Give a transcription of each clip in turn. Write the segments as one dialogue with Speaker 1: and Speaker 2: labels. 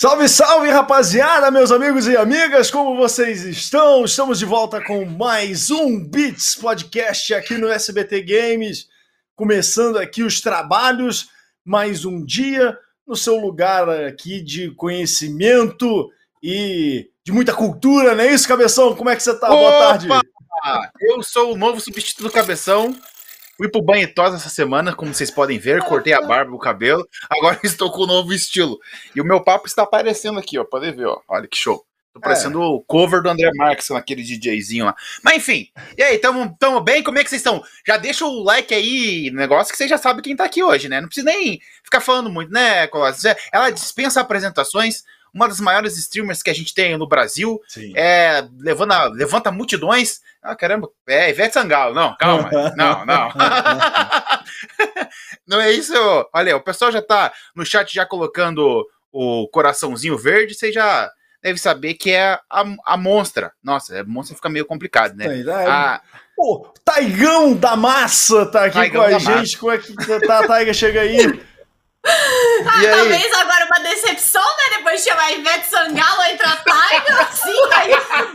Speaker 1: Salve, salve, rapaziada, meus amigos e amigas, como vocês estão? Estamos de volta com mais um Beats Podcast aqui no SBT Games, começando aqui os trabalhos, mais um dia no seu lugar aqui de conhecimento e de muita cultura, não é isso, Cabeção? Como é que você tá?
Speaker 2: Opa!
Speaker 1: Boa tarde.
Speaker 2: Eu sou o novo substituto do Cabeção. Fui pro banho e tosa essa semana, como vocês podem ver, cortei a barba e o cabelo. Agora estou com o novo estilo. E o meu papo está aparecendo aqui, ó. Pode ver, ó. Olha que show. Tô parecendo o cover do André Marques, naquele DJzinho lá. Mas enfim, e aí, tamo, tamo bem? Como é que vocês estão? Já deixa o like aí, negócio que vocês já sabem quem tá aqui hoje, né? Não precisa nem ficar falando muito, né, Colossus? Ela dispensa apresentações, uma das maiores streamers que a gente tem no Brasil,
Speaker 1: Sim.
Speaker 2: é, levanta, levanta multidões. Ah, caramba, é Ivete Sangalo. Não, calma. Não, não. não é isso. Olha, o pessoal já tá no chat já colocando o coraçãozinho verde, você já deve saber que é a, a monstra. Nossa, a monstra fica meio complicado, né?
Speaker 1: Né?
Speaker 2: A,
Speaker 1: Pô, Taigão da Massa tá aqui
Speaker 2: Taigão
Speaker 1: com a gente. Como é que tá, Taiga? Chega aí.
Speaker 3: Ah, talvez agora uma decepção, né? Depois de chamar Ivete Sangalo, entra a Taiga, assim, aí,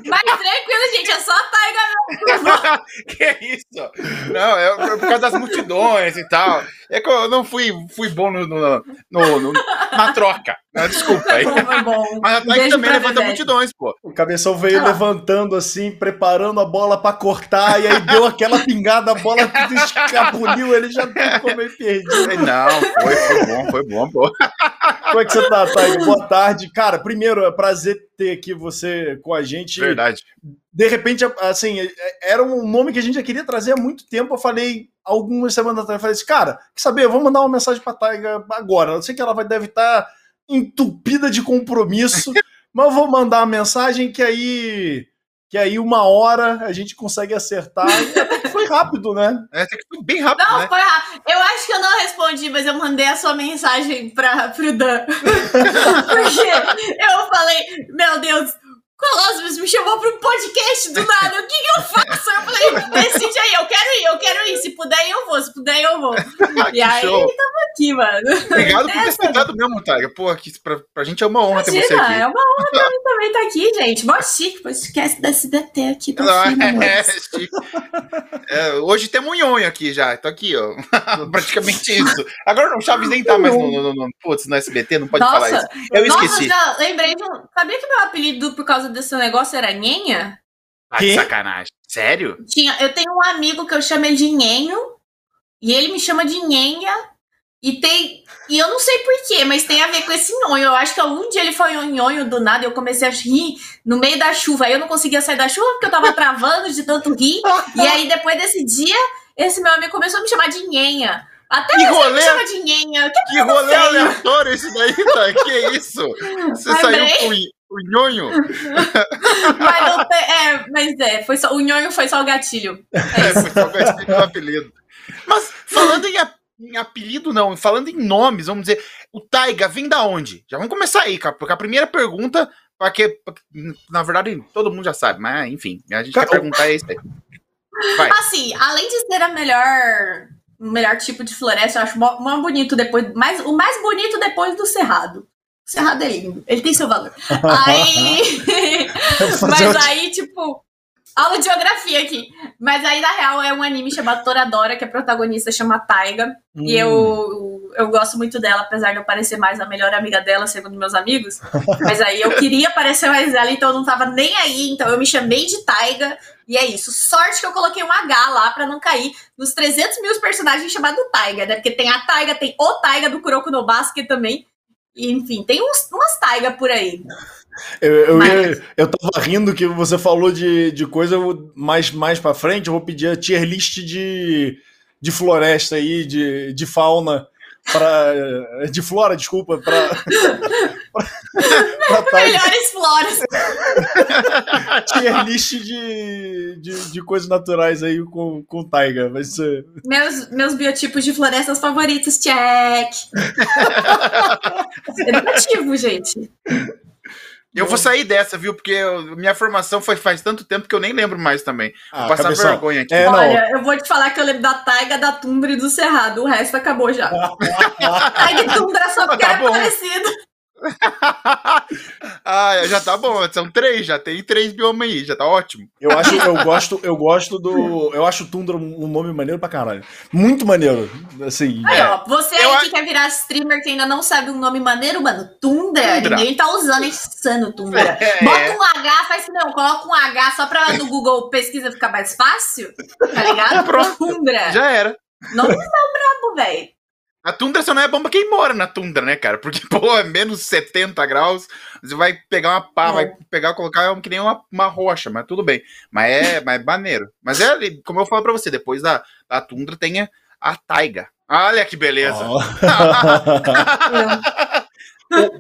Speaker 3: mais tranquilo, gente, é só a Taiga
Speaker 2: que isso? Não, é por causa das multidões e tal. É que eu não fui, fui bom no, no- no- no- na troca. Ah, Desculpa aí.
Speaker 3: Foi bom.
Speaker 2: Mas a Thaís
Speaker 3: beijo
Speaker 2: também levanta multidões, pô.
Speaker 1: O cabeção veio
Speaker 3: Ah
Speaker 1: levantando assim, preparando a bola pra cortar, e aí deu aquela pingada, a bola tudo escapuliu, ele já ficou meio perdido.
Speaker 2: Não, foi, foi bom, foi bom, pô.
Speaker 1: Como é que você tá, Taiga? Boa tarde. Cara, primeiro, é prazer ter aqui você com a gente.
Speaker 2: Verdade.
Speaker 1: De repente, assim, era um nome que a gente já queria trazer há muito tempo. Eu falei, algumas semanas atrás, eu falei assim, cara, quer saber? Eu vou mandar uma mensagem pra Taiga agora. Eu sei que ela vai, deve estar entupida de compromisso, mas eu vou mandar uma mensagem que aí. Que aí uma hora a gente consegue acertar. E até que foi rápido, né?
Speaker 2: É, tem que foi bem rápido,
Speaker 3: Não,
Speaker 2: né?
Speaker 3: foi rápido. Eu acho que eu não respondi, mas eu mandei a sua mensagem pra, pro Dan. Porque eu falei, meu Deus, Colossus me chamou pra um podcast do nada, o que, que eu faço? Eu falei, decide aí, eu quero ir, eu quero ir. Se puder, eu vou, se puder, eu vou.
Speaker 2: Ah,
Speaker 3: E aí,
Speaker 2: show.
Speaker 3: tamo aqui, mano.
Speaker 2: Obrigado por ter aceitado mesmo, Tiger. Pô, aqui, pra, pra gente é uma honra ter você
Speaker 3: Imagina,
Speaker 2: aqui.
Speaker 3: é uma honra pra mim também estar aqui, gente. Mó chique, podcast da SBT aqui, tô
Speaker 2: Não, é,
Speaker 3: amores.
Speaker 2: chique. É, hoje temos um nhonho aqui já. Tô aqui, ó. Praticamente isso. Agora o Chaves nem tá mais no, no, no, putz, no SBT, não pode falar isso. Eu
Speaker 3: Nossa,
Speaker 2: esqueci.
Speaker 3: já lembrei. Sabia que meu apelido por causa desse negócio era Nhenha?
Speaker 2: Ah, que sacanagem. Sério?
Speaker 3: Tinha, eu tenho um amigo que eu chamo ele de Nhenho, e ele me chama de Nhenha, e tem... E eu não sei porquê, mas tem a ver com esse nhonho. Eu acho que algum dia ele foi um nhonho do nada e eu comecei a rir no meio da chuva. Aí eu não conseguia sair da chuva porque eu tava travando de tanto rir. E aí, depois desse dia, esse meu amigo começou a me chamar de Nhenha. Até
Speaker 2: Que rolê,
Speaker 3: me chama de Nhenha. Que
Speaker 2: que rolê
Speaker 3: feio.
Speaker 2: aleatório esse daí, tá? Que isso? Você
Speaker 3: Lembrei.
Speaker 2: saiu com o, nhonho?
Speaker 3: Mas, não tem- é, mas é, foi só, o nhonho foi só o gatilho. É
Speaker 2: É, foi só o gatilho do apelido. Mas falando em, a- em apelido, não, falando em nomes, vamos dizer, o Taiga vem da onde? Já vamos começar aí, cara, porque a primeira pergunta, porque, na verdade, todo mundo já sabe, mas enfim, a gente
Speaker 1: Cara,
Speaker 2: quer perguntar isso aí. Vai.
Speaker 3: Assim, além de ser a melhor, o melhor tipo de floresta, eu acho mó bonito depois, mais, o mais bonito depois do cerrado. Cerrado é lindo, ele tem seu valor. Aí, mas aí, tipo, aula de geografia aqui. Mas aí, na real, é um anime chamado Toradora, que a protagonista chama Taiga. E
Speaker 1: Hum.
Speaker 3: eu, eu gosto muito dela, apesar de eu parecer mais a melhor amiga dela, segundo meus amigos. Mas aí eu queria parecer mais ela, então eu não tava nem aí. Então eu me chamei de Taiga. E é isso. Sorte que eu coloquei um H lá pra não cair nos 300 mil personagens chamados Taiga, né? Porque tem a Taiga, tem o Taiga do Kuroko no Basket também. E, enfim, tem uns, umas Taiga por aí.
Speaker 1: Eu, eu,
Speaker 3: Mas-
Speaker 1: eu tava rindo que você falou de, de coisa mais, mais pra frente. Eu vou pedir a tier list de, de floresta aí, de, de fauna. Pra, de flora, desculpa, Taiga.
Speaker 3: Melhores flores.
Speaker 1: tier list de, de, de coisas naturais aí com, com Taiga. Vai ser.
Speaker 3: Meus, meus biotipos de florestas favoritos, check. Educativo, gente.
Speaker 2: Eu vou sair dessa, viu? Porque eu- minha formação foi faz tanto tempo que eu nem lembro mais também.
Speaker 1: Ah,
Speaker 2: Vou passar
Speaker 1: cabeção.
Speaker 2: vergonha aqui.
Speaker 1: É, não.
Speaker 3: Olha, eu vou te falar que eu lembro da taiga, da tundra e do cerrado. O resto acabou já. Taiga e tundra só porque
Speaker 2: Tá
Speaker 3: era
Speaker 2: bom.
Speaker 3: parecido.
Speaker 2: ah, já tá bom, são três, já tem três biomas aí, já tá ótimo.
Speaker 1: Eu acho, eu gosto, eu gosto do. Eu acho Tundra um nome maneiro pra caralho. Muito maneiro. Assim.
Speaker 3: Aí, é. ó, você aí que quer virar streamer que ainda não sabe um nome maneiro, mano, Tundra, Tundra. ninguém tá usando, é insano Tundra. É. Bota um H, faz não, coloca um H só pra no Google pesquisa ficar mais fácil, tá ligado?
Speaker 2: Pronto. Tundra. Já era.
Speaker 3: Não é brabo, velho.
Speaker 2: A tundra só não é bom pra quem mora na tundra, né, cara? Porque, pô, é menos 70 graus, você vai pegar uma pá, vai pegar, colocar que nem uma, uma rocha, mas tudo bem. Mas é, mas é maneiro. Mas é, como eu falo pra você, depois da, da tundra tem a, a taiga. Olha que beleza. Oh.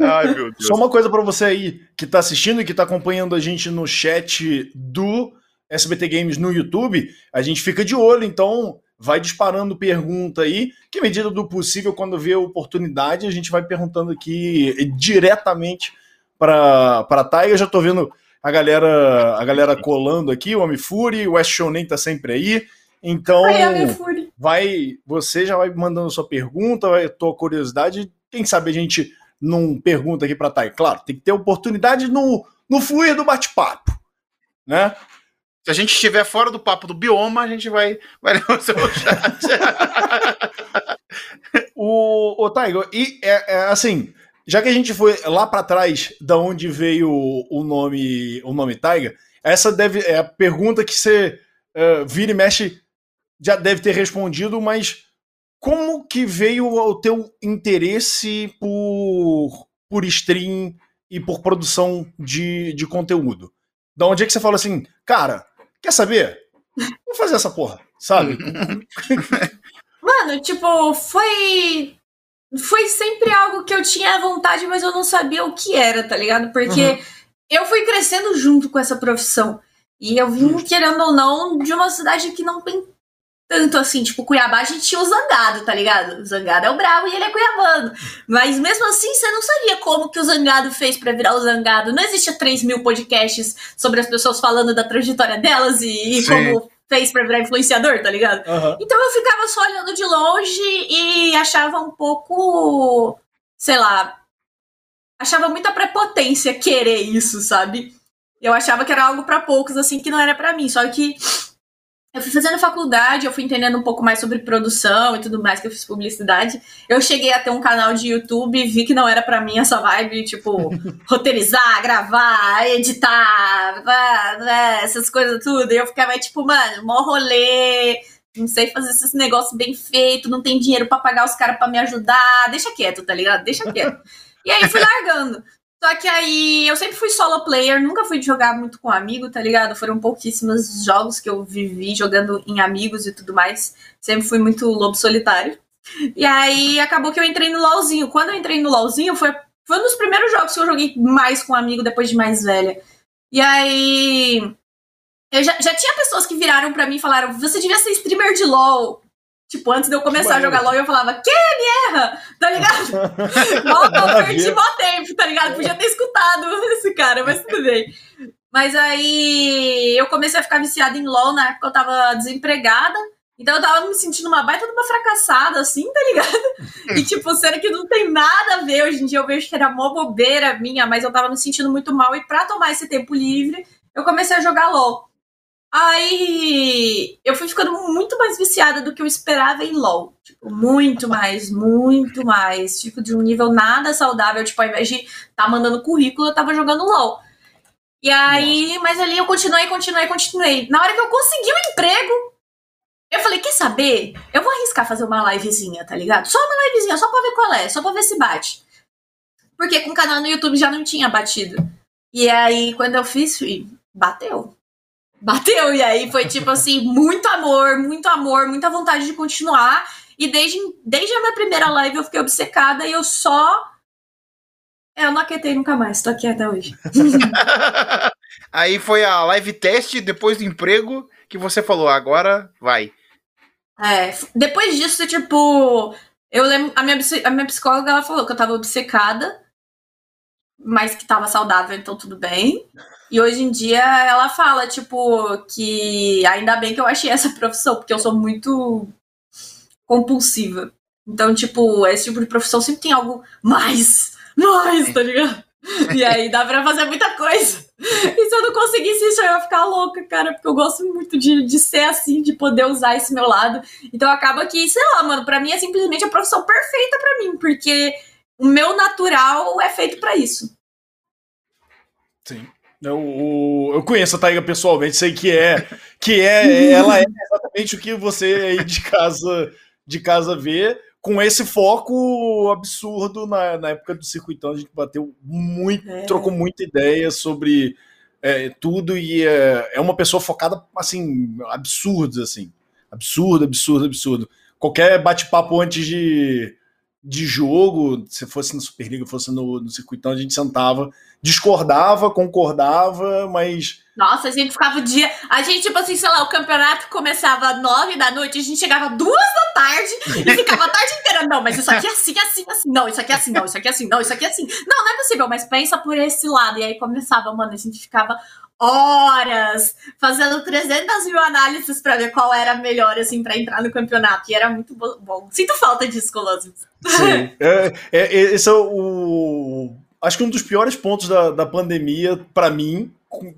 Speaker 1: Ai, meu Deus. Só uma coisa para você aí que tá assistindo e que tá acompanhando a gente no chat do SBT Games no YouTube, a gente fica de olho, então vai disparando pergunta aí, que medida do possível, quando vê a oportunidade, a gente vai perguntando aqui diretamente para a Taiga. Já estou vendo a galera a galera colando aqui, o Homem Fury, o West Shonen tá sempre aí. Então, vai, você já vai mandando sua pergunta, vai tua curiosidade, quem sabe a gente não pergunta aqui para Taiga. Claro, tem que ter oportunidade no no fluir do bate-papo, né?
Speaker 2: Se a gente estiver fora do papo do bioma, a gente vai, vai ler o seu chat.
Speaker 1: o, o e é, é, assim, já que a gente foi lá para trás da onde veio o nome o nome Taiga, essa deve é a pergunta que você uh, vira e mexe já deve ter respondido, mas como que veio o teu interesse por, por stream e por produção de, de conteúdo? Da onde é que você fala assim, cara, Quer saber? Vou fazer essa porra, sabe?
Speaker 3: Mano, tipo, foi. Foi sempre algo que eu tinha vontade, mas eu não sabia o que era, tá ligado? Porque uhum. eu fui crescendo junto com essa profissão. E eu vim, querendo ou não, de uma cidade que não tem tanto assim, tipo, Cuiabá a gente tinha o Zangado, tá ligado? O Zangado é o bravo e ele é cuiabano. Mas mesmo assim, você não sabia como que o Zangado fez para virar o Zangado. Não existia 3 mil podcasts sobre as pessoas falando da trajetória delas e, e como fez pra virar influenciador, tá ligado? Uhum. Então eu ficava só olhando de longe e achava um pouco, sei lá, achava muita prepotência querer isso, sabe? Eu achava que era algo para poucos, assim, que não era para mim. Só que eu fui fazendo faculdade, eu fui entendendo um pouco mais sobre produção e tudo mais, que eu fiz publicidade. Eu cheguei a ter um canal de YouTube e vi que não era para mim essa vibe, tipo, roteirizar, gravar, editar, essas coisas tudo. E eu ficava tipo, mano, mó rolê, não sei fazer esses negócios bem feito, não tem dinheiro para pagar os caras para me ajudar. Deixa quieto, tá ligado? Deixa quieto. E aí fui largando. Só que aí eu sempre fui solo player, nunca fui jogar muito com amigo, tá ligado? Foram pouquíssimos jogos que eu vivi jogando em amigos e tudo mais. Sempre fui muito lobo solitário. E aí acabou que eu entrei no LOLzinho. Quando eu entrei no LOLzinho, foi, foi um dos primeiros jogos que eu joguei mais com amigo depois de mais velha. E aí. Eu já, já tinha pessoas que viraram para mim e falaram: você devia ser streamer de LOL. Tipo, antes de eu começar a jogar LOL, eu falava, que me erra? Tá ligado? Nossa, eu perdi mó tempo, tá ligado? Podia ter escutado esse cara, mas tudo bem. Mas aí eu comecei a ficar viciada em LOL na época que eu tava desempregada. Então eu tava me sentindo uma baita de uma fracassada, assim, tá ligado? E tipo, sendo que não tem nada a ver. Hoje em dia eu vejo que era mó bobeira minha, mas eu tava me sentindo muito mal. E pra tomar esse tempo livre, eu comecei a jogar LOL. Aí eu fui ficando muito mais viciada do que eu esperava em LOL. Tipo, muito mais, muito mais. Tipo, de um nível nada saudável. Tipo, ao invés de tá mandando currículo, eu tava jogando LOL. E aí, Nossa. mas ali eu continuei, continuei, continuei. Na hora que eu consegui o um emprego, eu falei, quer saber? Eu vou arriscar fazer uma livezinha, tá ligado? Só uma livezinha, só pra ver qual é, só pra ver se bate. Porque com o canal no YouTube já não tinha batido. E aí, quando eu fiz, bateu bateu. E aí foi tipo assim, muito amor, muito amor, muita vontade de continuar. E desde, desde a minha primeira live eu fiquei obcecada e eu só. Eu não aquietei nunca mais, tô aqui até hoje.
Speaker 2: aí foi a live teste depois do emprego que você falou, agora vai.
Speaker 3: É, depois disso, tipo, eu lembro, a minha, a minha psicóloga ela falou que eu tava obcecada, mas que tava saudável, então tudo bem. E hoje em dia ela fala, tipo, que ainda bem que eu achei essa profissão, porque eu sou muito compulsiva. Então, tipo, esse tipo de profissão sempre tem algo mais, mais, tá ligado? E aí dá pra fazer muita coisa. E se eu não conseguisse isso, eu ia ficar louca, cara, porque eu gosto muito de, de ser assim, de poder usar esse meu lado. Então acaba que, sei lá, mano, pra mim é simplesmente a profissão perfeita pra mim, porque o meu natural é feito para isso.
Speaker 1: Sim. Eu, eu conheço a Taiga pessoalmente, sei que é que é ela é exatamente o que você aí de casa de casa vê com esse foco absurdo na, na época do circuitão, a gente bateu muito, é. trocou muita ideia sobre é, tudo e é, é, uma pessoa focada, assim, absurdo, assim. Absurdo, absurdo, absurdo. Qualquer bate-papo antes de, de jogo, se fosse na Superliga, fosse no, no circuitão, a gente sentava, discordava, concordava, mas
Speaker 3: nossa, a gente ficava o dia. A gente, tipo assim, sei lá, o campeonato começava às nove da noite, a gente chegava duas da tarde e ficava a tarde inteira. Não, mas isso aqui é assim, assim, assim. Não, isso aqui é assim, não, isso aqui é assim, não, isso aqui é assim. Não, não é possível, mas pensa por esse lado. E aí começava, mano, a gente ficava horas fazendo 300 mil análises para ver qual era melhor, assim, para entrar no campeonato. E era muito bom. Sinto falta disso, Colossus.
Speaker 1: Sim. É, é, é, esse é o. Acho que um dos piores pontos da, da pandemia, para mim,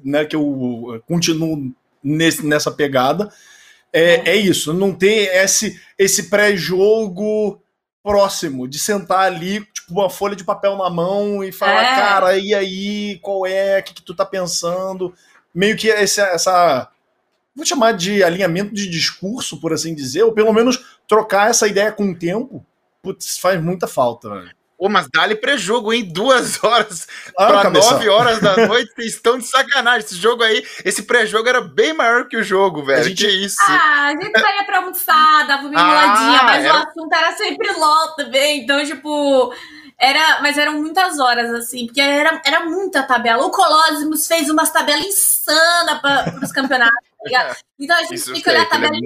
Speaker 1: né, que eu continuo nesse, nessa pegada, é, é isso, não ter esse, esse pré-jogo próximo, de sentar ali, tipo, uma folha de papel na mão e falar, é. cara, e aí, qual é, o que, que tu tá pensando? Meio que essa, essa, vou chamar de alinhamento de discurso, por assim dizer, ou pelo menos trocar essa ideia com o tempo, putz, faz muita falta, velho.
Speaker 2: Pô, mas dá-lhe pré-jogo, hein? Duas horas ah, para nove horas da noite, vocês estão de sacanagem. Esse jogo aí, esse pré-jogo era bem maior que o jogo, velho. Gente... Que isso?
Speaker 3: Ah, a gente saía pra almoçar, dava uma enroladinha, ah, mas era... o assunto era sempre LOL também. Então, tipo, era, mas eram muitas horas, assim, porque era, era muita tabela. O Colossus fez umas tabelas insanas para os campeonatos, tá ligado? Então a gente Isso tinha que olhar a é tabela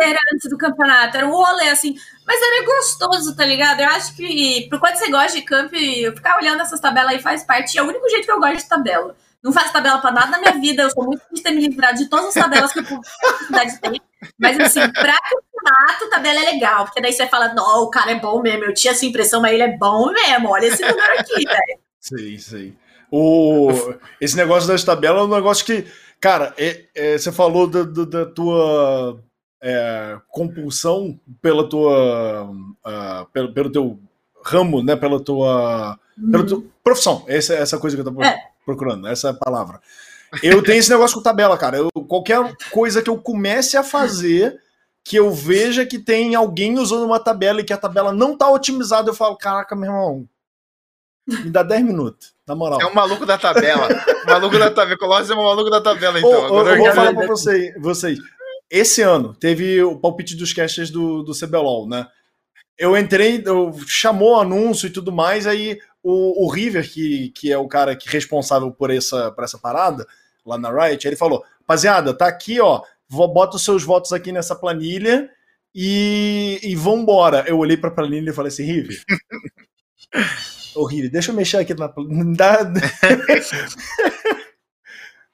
Speaker 3: inteira antes do campeonato. Era um rolê, assim. Mas era gostoso, tá ligado? Eu acho que, por quanto você gosta de camp, ficar olhando essas tabelas aí faz parte. É o único jeito que eu gosto de tabela. Não faço tabela pra nada na minha vida. Eu sou muito difícil ter me livrado de todas as tabelas que a publicidade tem. Mas, assim, pra campeonato, tabela é legal. Porque daí você fala, não, o cara é bom mesmo. Eu tinha essa impressão, mas ele é bom mesmo. Olha esse número aqui, velho.
Speaker 1: Sim, sim. O... Esse negócio das tabelas é um negócio que, cara, é, é, você falou da, da, da tua é, compulsão pela tua, uh, pelo, pelo teu ramo, né, pela tua, uhum. pela tua profissão. Essa, essa coisa que eu tô é. procurando, essa é palavra. Eu tenho esse negócio com tabela, cara. Eu, qualquer coisa que eu comece a fazer, que eu veja que tem alguém usando uma tabela e que a tabela não tá otimizada, eu falo, caraca, meu irmão, me dá 10 minutos, na moral.
Speaker 2: É um maluco da tabela. maluco da tabela. Colossus é um maluco da tabela, então. Ô,
Speaker 1: Agora eu vou falar pra vocês, vocês. Esse ano teve o palpite dos casters do, do CBLOL, né? Eu entrei, eu, chamou o anúncio e tudo mais, aí o, o River, que, que é o cara que é responsável por essa, por essa parada, lá na Riot, ele falou: rapaziada, tá aqui, ó, bota os seus votos aqui nessa planilha e, e vambora. Eu olhei pra planilha e falei assim: River. Ô, River, deixa eu mexer aqui na planilha.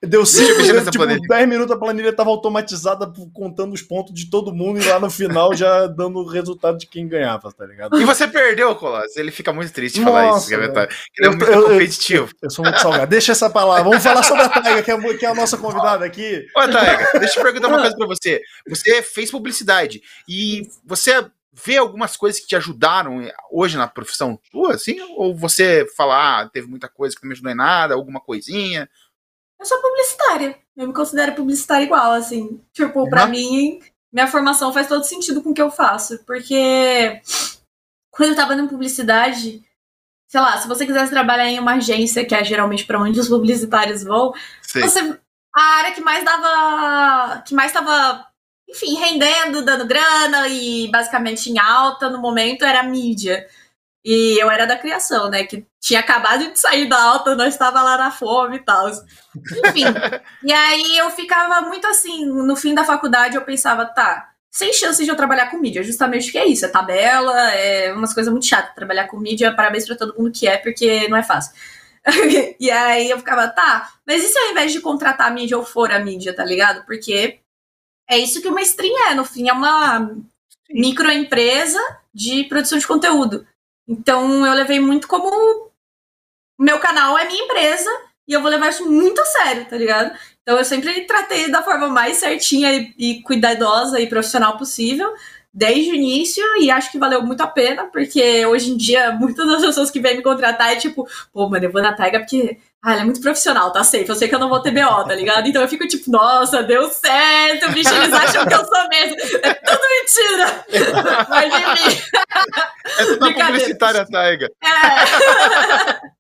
Speaker 1: Deu 5 minutos, tipo, 10 minutos a planilha estava automatizada contando os pontos de todo mundo e lá no final já dando o resultado de quem ganhava, tá ligado?
Speaker 2: E você perdeu, Colossus. Ele fica muito triste de falar isso, Gavetar. Ele é muito eu, competitivo.
Speaker 1: Eu, eu, sou muito salgado. Deixa essa palavra. Vamos falar sobre a Taiga, que é, que é a nossa convidada aqui.
Speaker 2: Ô, Taiga, deixa eu perguntar uma coisa pra você. Você fez publicidade e você vê algumas coisas que te ajudaram hoje na profissão tua, assim? Ou você falar, ah, teve muita coisa que não me ajudou em nada, alguma coisinha?
Speaker 3: Eu sou publicitária. Eu me considero publicitária igual, assim. Tipo, uhum. pra mim, minha formação faz todo sentido com o que eu faço. Porque quando eu tava na publicidade, sei lá, se você quisesse trabalhar em uma agência, que é geralmente para onde os publicitários vão, Sim. você. A área que mais dava. que mais tava, enfim, rendendo, dando grana e basicamente em alta no momento era a mídia. E eu era da criação, né? Que tinha acabado de sair da alta, nós estava lá na fome e tal. Enfim. e aí eu ficava muito assim, no fim da faculdade eu pensava, tá, sem chance de eu trabalhar com mídia, justamente que é isso, é tabela, é umas coisas muito chatas. Trabalhar com mídia, parabéns para todo mundo que é, porque não é fácil. e aí eu ficava, tá, mas e se ao invés de contratar a mídia eu for a mídia, tá ligado? Porque é isso que uma stream é, no fim, é uma microempresa de produção de conteúdo. Então eu levei muito como meu canal é minha empresa e eu vou levar isso muito a sério, tá ligado? Então eu sempre tratei da forma mais certinha e, e cuidadosa e profissional possível desde o início e acho que valeu muito a pena, porque hoje em dia muitas das pessoas que vêm me contratar é tipo, pô, mano, eu vou na Taiga porque ah, ela é muito profissional, tá safe. Eu sei que eu não vou ter BO, tá ligado? Então eu fico tipo, nossa, deu certo, bicho, eles acham que eu sou mesmo. É tudo mentira. Mas enfim.
Speaker 2: É tudo publicitária, Taiga.
Speaker 3: É.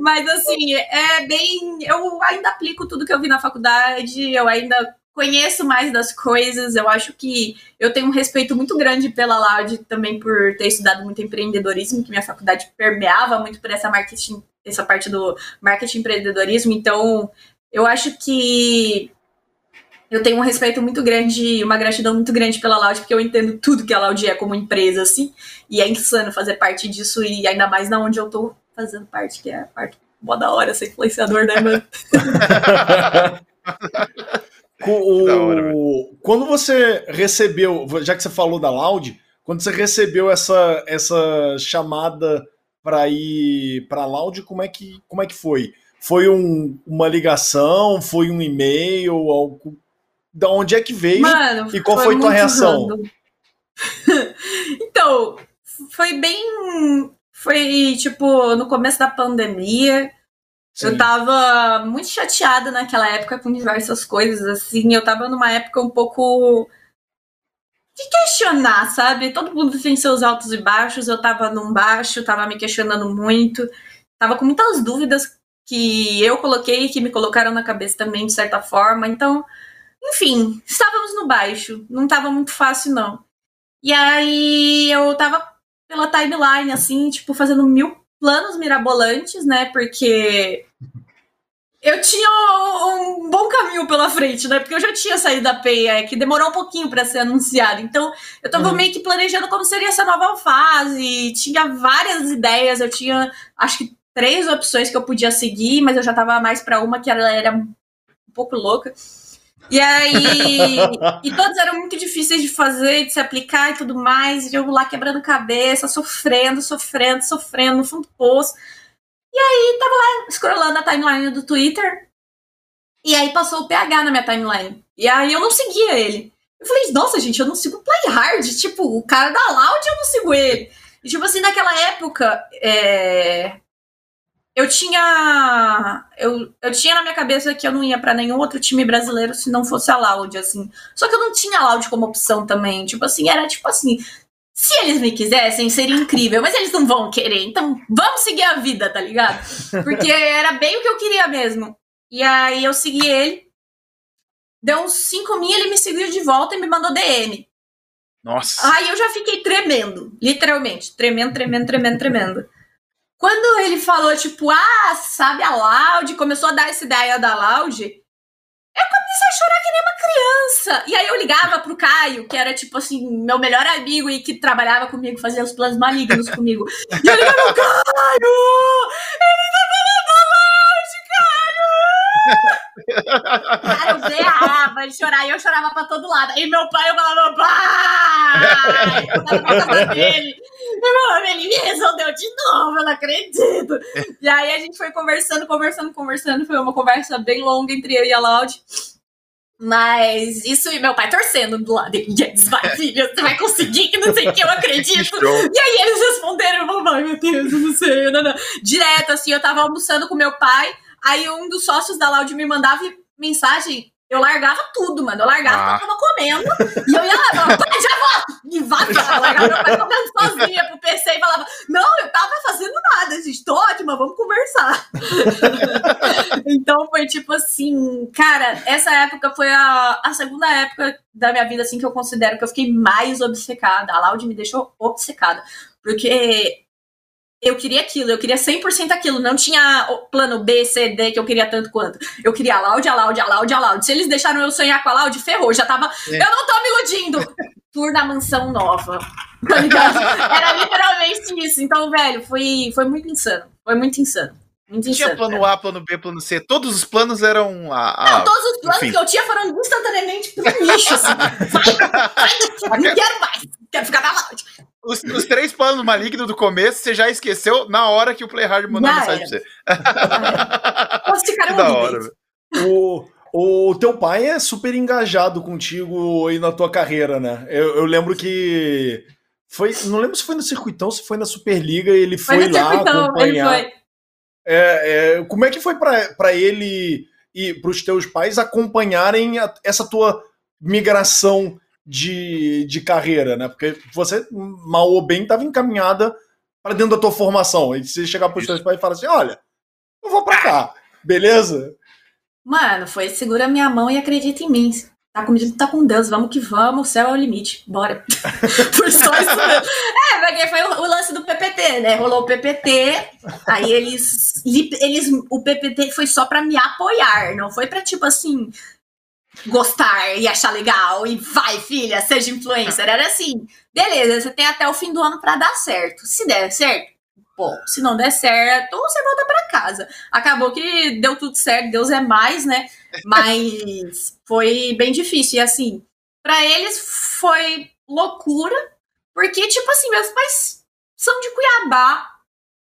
Speaker 3: Mas assim, é bem. Eu ainda aplico tudo que eu vi na faculdade, eu ainda conheço mais das coisas. Eu acho que eu tenho um respeito muito grande pela Loud também por ter estudado muito empreendedorismo, que minha faculdade permeava muito por essa marketing, essa parte do marketing empreendedorismo. Então, eu acho que eu tenho um respeito muito grande, uma gratidão muito grande pela Loud, porque eu entendo tudo que a Loud é como empresa, assim, e é insano fazer parte disso, e ainda mais na onde eu tô fazendo parte, que é a parte mó da hora ser influenciador, né, mano?
Speaker 1: o, hora, quando você recebeu, já que você falou da Loud, quando você recebeu essa, essa chamada para ir para a Loud, como é que como é que foi? Foi um, uma ligação? Foi um e-mail? Algo, da onde é que veio? Mano, e qual foi, foi tua reação?
Speaker 3: então, foi bem foi, tipo, no começo da pandemia. Sim. Eu tava muito chateada naquela época com diversas coisas, assim. Eu tava numa época um pouco de questionar, sabe? Todo mundo tem seus altos e baixos. Eu tava num baixo, tava me questionando muito. Tava com muitas dúvidas que eu coloquei, que me colocaram na cabeça também, de certa forma. Então, enfim, estávamos no baixo. Não tava muito fácil, não. E aí eu tava pela timeline, assim, tipo, fazendo mil planos mirabolantes, né? Porque eu tinha um bom caminho pela frente, né? Porque eu já tinha saído da PEA, que demorou um pouquinho para ser anunciado. Então, eu tava uhum. meio que planejando como seria essa nova fase. Tinha várias ideias, eu tinha, acho que três opções que eu podia seguir, mas eu já tava mais para uma que ela era um pouco louca. E aí. e todos eram muito difíceis de fazer, de se aplicar e tudo mais. E eu lá quebrando cabeça, sofrendo, sofrendo, sofrendo no fundo do poço. E aí tava lá scrollando a timeline do Twitter. E aí passou o PH na minha timeline. E aí eu não seguia ele. Eu falei, nossa, gente, eu não sigo Play Hard. Tipo, o cara da Loud eu não sigo ele. E tipo assim, naquela época, é eu tinha eu, eu tinha na minha cabeça que eu não ia para nenhum outro time brasileiro se não fosse a Loud, assim. Só que eu não tinha a Loud como opção também. Tipo assim, era tipo assim, se eles me quisessem, seria incrível, mas eles não vão querer. Então, vamos seguir a vida, tá ligado? Porque era bem o que eu queria mesmo. E aí eu segui ele. Deu uns 5 mil, ele me seguiu de volta e me mandou DM.
Speaker 2: Nossa.
Speaker 3: Aí eu já fiquei tremendo, literalmente. Tremendo, tremendo, tremendo, tremendo. Quando ele falou, tipo, ah, sabe a Loud, começou a dar essa ideia da Loud, eu comecei a chorar que nem uma criança. E aí eu ligava pro Caio, que era, tipo assim, meu melhor amigo e que trabalhava comigo, fazia os planos malignos comigo. E eu ligava, Caio! Ele tá falando da Loud, Caio! Cara, eu berrava, ele chorava, e eu chorava pra todo lado. E meu pai, eu falava, pai! Eu tava dele. Ele me resolveu de novo, eu não acredito. E aí a gente foi conversando, conversando, conversando. Foi uma conversa bem longa entre eu e a Loud. Mas isso e meu pai torcendo do lado. Yes, vai, filha, você vai conseguir, que não sei o que, eu acredito. e aí eles responderam, eu falei, ai meu Deus, eu não sei. Não, não. Direto, assim, eu tava almoçando com meu pai. Aí um dos sócios da Loud me mandava mensagem, eu largava tudo, mano. Eu largava ah. eu tava comendo. e eu ia lá, falava, pai, já volto! E vazava, eu largava meu pai comendo sozinha pro PC e falava, não, eu tava fazendo nada, gente, tô ótima, vamos conversar. então foi tipo assim, cara, essa época foi a, a segunda época da minha vida, assim, que eu considero que eu fiquei mais obcecada. A Loud me deixou obcecada. Porque eu queria aquilo, eu queria 100% aquilo, não tinha plano B, C, D que eu queria tanto quanto. Eu queria a Loud, a Loud, a Loud, a Loud. Se eles deixaram eu sonhar com a Loud, ferrou, já tava. É. Eu não tô me iludindo! Tour da mansão nova. Tá ligado? Era literalmente isso. Então, velho, foi, foi muito insano. Foi muito insano. Muito
Speaker 2: tinha
Speaker 3: insano,
Speaker 2: plano A, plano B, plano C. Todos os planos eram. A,
Speaker 3: a... Não, todos os planos Enfim. que eu tinha foram instantaneamente pro lixo, assim. Vai, vai, não quero mais. Quero ficar na Loud.
Speaker 2: Os, os três planos malignos do começo, você já esqueceu na hora que o Playhard mandou mensagem pra você.
Speaker 3: Posso ficar
Speaker 2: Que
Speaker 3: um
Speaker 2: da hora.
Speaker 1: O, o teu pai é super engajado contigo aí na tua carreira, né? Eu, eu lembro que foi, não lembro se foi no circuitão, se foi na Superliga, ele foi,
Speaker 3: Foi no
Speaker 1: lá
Speaker 3: circuitão, ele
Speaker 1: acompanhar.
Speaker 3: foi.
Speaker 1: É, é, como é que foi pra pra ele e pros teus pais acompanharem a- essa tua migração de, de carreira, né? Porque você, mal ou bem, estava encaminhada para dentro da tua formação. E você chegar pros teus pais e falar assim: olha, eu vou pra cá, beleza?
Speaker 3: Mano, foi segura minha mão e acredita em mim. Tá comigo, tá com Deus, vamos que vamos, o céu é o limite, bora. foi só isso mesmo. É, porque foi o, o lance do PPT, né? Rolou o PPT, aí eles, eles. O PPT foi só pra me apoiar, não foi pra tipo assim. Gostar e achar legal e vai, filha, seja influencer. Era assim, beleza, você tem até o fim do ano pra dar certo. Se der certo, bom, se não der certo, você volta pra casa. Acabou que deu tudo certo, Deus é mais, né? Mas foi bem difícil. E assim, pra eles foi loucura, porque, tipo assim, meus pais são de Cuiabá.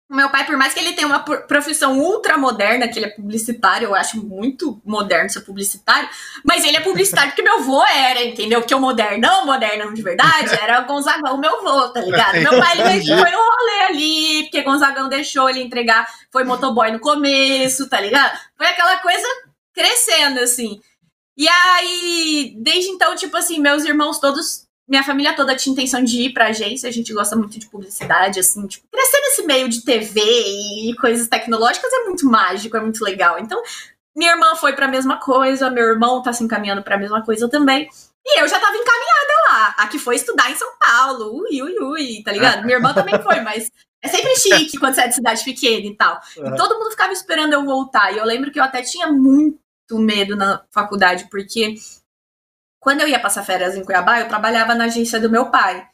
Speaker 3: O meu pai, por mais que ele tenha uma pro- profissão ultra moderna, que ele é publicitário, eu acho muito moderno ser publicitário, mas ele é publicitário porque meu avô era, entendeu? Que o modernão, modernão de verdade, era o Gonzagão, meu avô, tá ligado? Meu pai ele foi no rolê ali, porque Gonzagão deixou ele entregar, foi motoboy no começo, tá ligado? Foi aquela coisa crescendo, assim. E aí, desde então, tipo assim, meus irmãos todos, minha família toda tinha intenção de ir pra agência, a gente gosta muito de publicidade, assim, tipo, crescer nesse meio de TV e coisas tecnológicas é muito mágico, é muito legal. Então, minha irmã foi pra mesma coisa, meu irmão tá se encaminhando pra mesma coisa também. E eu já tava encaminhada lá. A que foi estudar em São Paulo. Ui, ui, ui, tá ligado? Minha irmã também foi, mas é sempre chique quando você é de cidade pequena e tal. E todo mundo ficava esperando eu voltar. E eu lembro que eu até tinha muito medo na faculdade, porque quando eu ia passar férias em Cuiabá, eu trabalhava na agência do meu pai.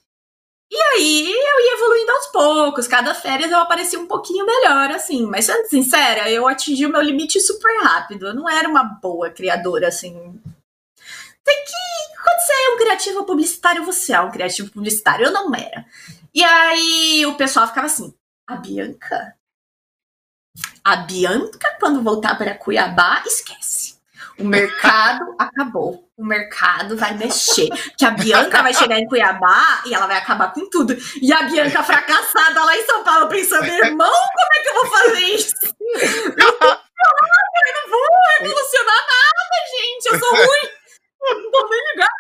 Speaker 3: E aí eu ia evoluindo aos poucos. Cada férias eu aparecia um pouquinho melhor, assim. Mas sendo sincera, eu atingi o meu limite super rápido. Eu não era uma boa criadora, assim. Tem que. Quando você é um criativo publicitário, você é um criativo publicitário. Eu não era. E aí o pessoal ficava assim: a Bianca? A Bianca, quando voltar para Cuiabá, esquece. O mercado acabou. O mercado vai mexer. Que a Bianca vai chegar em Cuiabá e ela vai acabar com tudo. E a Bianca fracassada lá em São Paulo pensando, irmão, como é que eu vou fazer isso? Eu não vou revolucionar nada, gente. Eu sou ruim. Eu não tô nem ligado.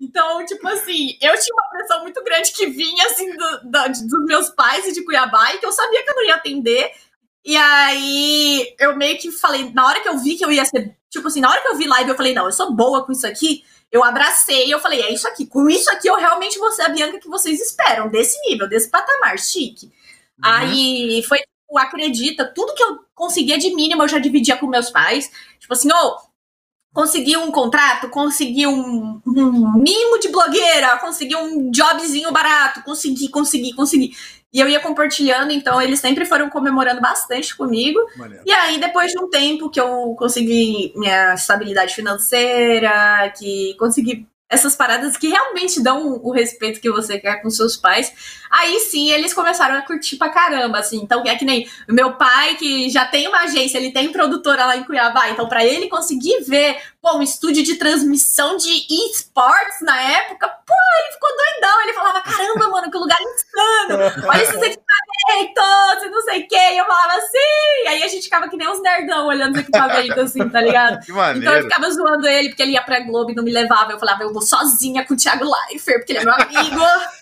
Speaker 3: Então, tipo assim, eu tinha uma pressão muito grande que vinha, assim, do- da- dos meus pais e de Cuiabá, e que eu sabia que eu não ia atender. E aí, eu meio que falei, na hora que eu vi que eu ia ser, tipo assim, na hora que eu vi live, eu falei, não, eu sou boa com isso aqui, eu abracei e eu falei, é isso aqui, com isso aqui eu realmente vou ser a Bianca que vocês esperam, desse nível, desse patamar, chique. Aí, foi, tipo, acredita, tudo que eu conseguia de mínimo eu já dividia com meus pais, tipo assim, ô, consegui um contrato, consegui um, um mimo de blogueira, consegui um jobzinho barato, consegui, consegui, consegui. E eu ia compartilhando, então eles sempre foram comemorando bastante comigo.
Speaker 1: Maneiro.
Speaker 3: E aí, depois de um tempo que eu consegui minha estabilidade financeira, que consegui essas paradas que realmente dão o respeito que você quer com seus pais, aí sim eles começaram a curtir pra caramba, assim. Então é que nem meu pai, que já tem uma agência, ele tem produtora lá em Cuiabá, então pra ele conseguir ver, pô, um estúdio de transmissão de esportes na época, pô, ele ficou doidão. Ele falava, caramba, mano, que lugar insano. Olha esses equipamentos, e não sei o quê. E eu falava assim. Aí a gente ficava que nem uns nerdão olhando os equipamentos, assim, tá ligado? Então eu ficava zoando ele porque ele ia pra Globo e não me levava. Eu falava, eu vou sozinha com o Thiago Leifert, porque ele é meu amigo.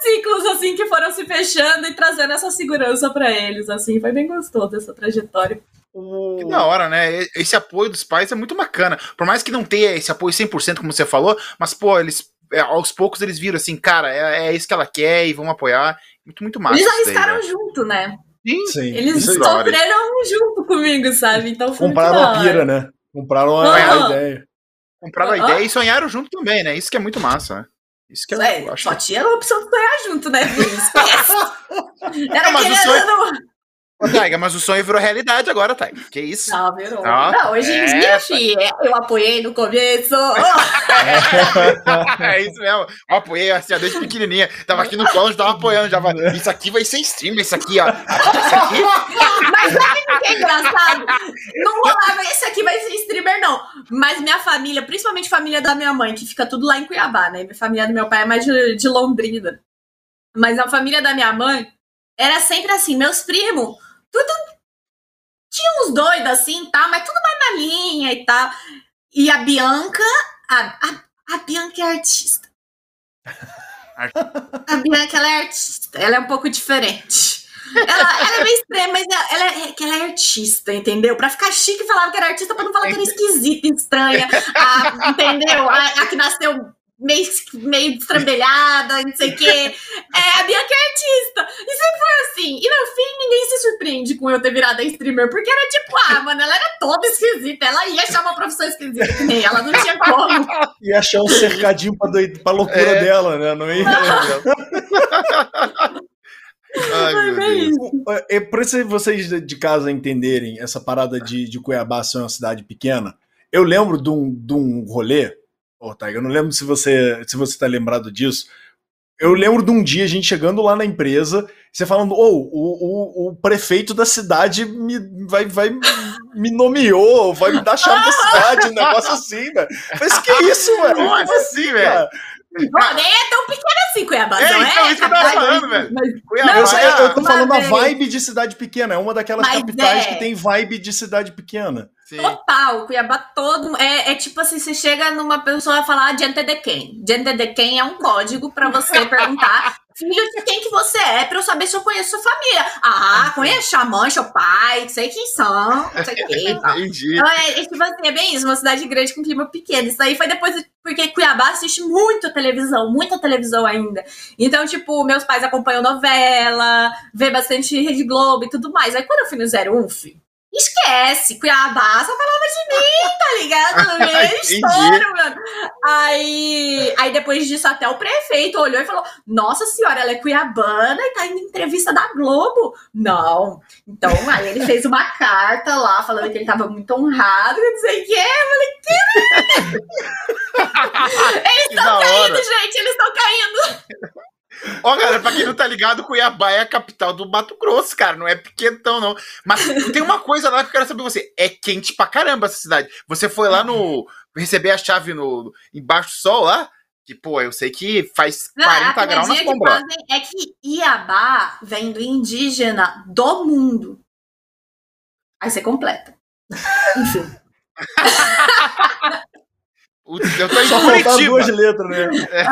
Speaker 3: Ciclos, assim, que foram se fechando e trazendo essa segurança pra eles, assim. Foi bem gostoso essa trajetória.
Speaker 1: O-
Speaker 2: Que da hora, né? Esse apoio dos pais é muito bacana. Por mais que não tenha esse apoio 100%, como você falou, mas, pô, eles, é, aos poucos eles viram assim, cara, é, é isso que ela quer e vamos apoiar. Muito, muito massa.
Speaker 3: eles
Speaker 2: isso daí,
Speaker 3: arriscaram
Speaker 2: né?
Speaker 3: junto, né?
Speaker 2: Sim.
Speaker 1: Sim.
Speaker 3: Eles
Speaker 2: Isso é
Speaker 3: sofreram junto comigo, sabe? Então foi
Speaker 1: Compraram a pira, né? Compraram a, a ideia.
Speaker 2: Compraram a ideia e sonharam junto também, né? Isso que é muito massa, né? Isso que
Speaker 3: É,
Speaker 2: eu acho.
Speaker 3: só tinha a opção de sonhar junto, né? Esquece. Era
Speaker 2: Não, mas o sonho- Ô, Taiga, mas o sonho virou realidade agora, Taiga. Que isso?
Speaker 3: Não, virou.
Speaker 2: Ah,
Speaker 3: não, hoje em
Speaker 2: é,
Speaker 3: dia, filho, eu apoiei no começo.
Speaker 2: é isso mesmo. Eu apoiei assim, desde pequenininha. Tava aqui no colo, tava apoiando. Já vai. Isso aqui vai ser stream, isso aqui, ó. Isso aqui.
Speaker 3: Mas sabe o que é engraçado? Não rolava, esse aqui vai ser streamer, não. Mas minha família, principalmente a família da minha mãe, que fica tudo lá em Cuiabá, né? A família do meu pai é mais de, de Londrina. Mas a família da minha mãe era sempre assim, meus primos, tudo. Tinha uns doidos assim, tá? Mas tudo mais na linha e tal. E a Bianca, a, a, a Bianca é artista. A Bianca, ela é artista. Ela é um pouco diferente. Ela, ela é meio estranha, mas ela, ela, é, ela é artista, entendeu? Pra ficar chique, falava que era artista, pra não falar que era esquisita, estranha. A, entendeu? A, a que nasceu meio, meio estrambelhada, não sei o quê. É, a Bianca é artista. E sempre foi assim. E no fim, ninguém se surpreende com eu ter virado a streamer, porque era tipo, ah, mano, ela era toda esquisita. Ela ia achar uma profissão esquisita que nem ela, não tinha como.
Speaker 1: Ia achar um cercadinho pra, doido, pra loucura é. dela, né? Não ia. Ai, meu Deus. É, pra vocês de casa entenderem essa parada de, de Cuiabá ser uma cidade pequena, eu lembro de um, de um rolê, oh, tá, eu não lembro se você se você tá lembrado disso. Eu lembro de um dia a gente chegando lá na empresa, você falando, oh, o, o, o prefeito da cidade me, vai, vai, me nomeou, vai me dar chave da cidade, um negócio assim, velho. Mas que isso, velho?
Speaker 2: Como assim, velho?
Speaker 3: Pô, nem é tão pequeno assim, Cuiabá.
Speaker 2: É,
Speaker 3: não
Speaker 2: então,
Speaker 3: é?
Speaker 2: isso que eu tava falando, velho.
Speaker 1: Cuiabá,
Speaker 3: Não,
Speaker 1: eu, sei, eu tô falando a
Speaker 3: é-
Speaker 1: vibe de cidade pequena. É uma daquelas
Speaker 3: Mas
Speaker 1: capitais
Speaker 3: é.
Speaker 1: que tem vibe de cidade pequena.
Speaker 2: Sim.
Speaker 3: Total, Cuiabá todo. É, é tipo assim: você chega numa pessoa e fala gente de quem? Gente de quem é um código pra você perguntar. Filho de quem que você é, pra eu saber se eu conheço sua família. Ah, conheço a mãe, seu pai, sei quem são, não sei o que tal.
Speaker 2: Entendi.
Speaker 3: Então, é, é, tipo assim, é bem isso, uma cidade grande com clima pequeno. Isso aí foi depois, porque Cuiabá assiste muito televisão, muita televisão ainda. Então, tipo, meus pais acompanham novela, vê bastante Rede Globo e tudo mais. Aí quando eu fui no 01, filho, esquece, Cuiabá só falava de mim, tá ligado? Meu
Speaker 2: Entendi.
Speaker 3: estouro, mano. Aí, aí depois disso, até o prefeito olhou e falou: Nossa senhora, ela é cuiabana e tá indo em entrevista da Globo. Não. Então, aí ele fez uma carta lá falando que ele tava muito honrado, e não sei o quê. Eu falei, que? Eles
Speaker 2: Que
Speaker 3: estão caindo, gente, eles estão caindo.
Speaker 2: Ó, galera, pra quem não tá ligado, Cuiabá é a capital do Mato Grosso, cara. Não é pequentão, não. Mas tem uma coisa lá que eu quero saber de você. É quente pra caramba essa cidade. Você foi lá no. receber a chave no embaixo do sol lá? Que, pô, eu sei que faz
Speaker 3: Não,
Speaker 2: 40
Speaker 3: a
Speaker 2: graus na
Speaker 3: que
Speaker 2: sombra.
Speaker 3: é que Iabá vem do indígena do mundo. Aí você completa. Enfim.
Speaker 2: Putz, Eu tô em
Speaker 1: Só faltar duas letras, né?
Speaker 3: É.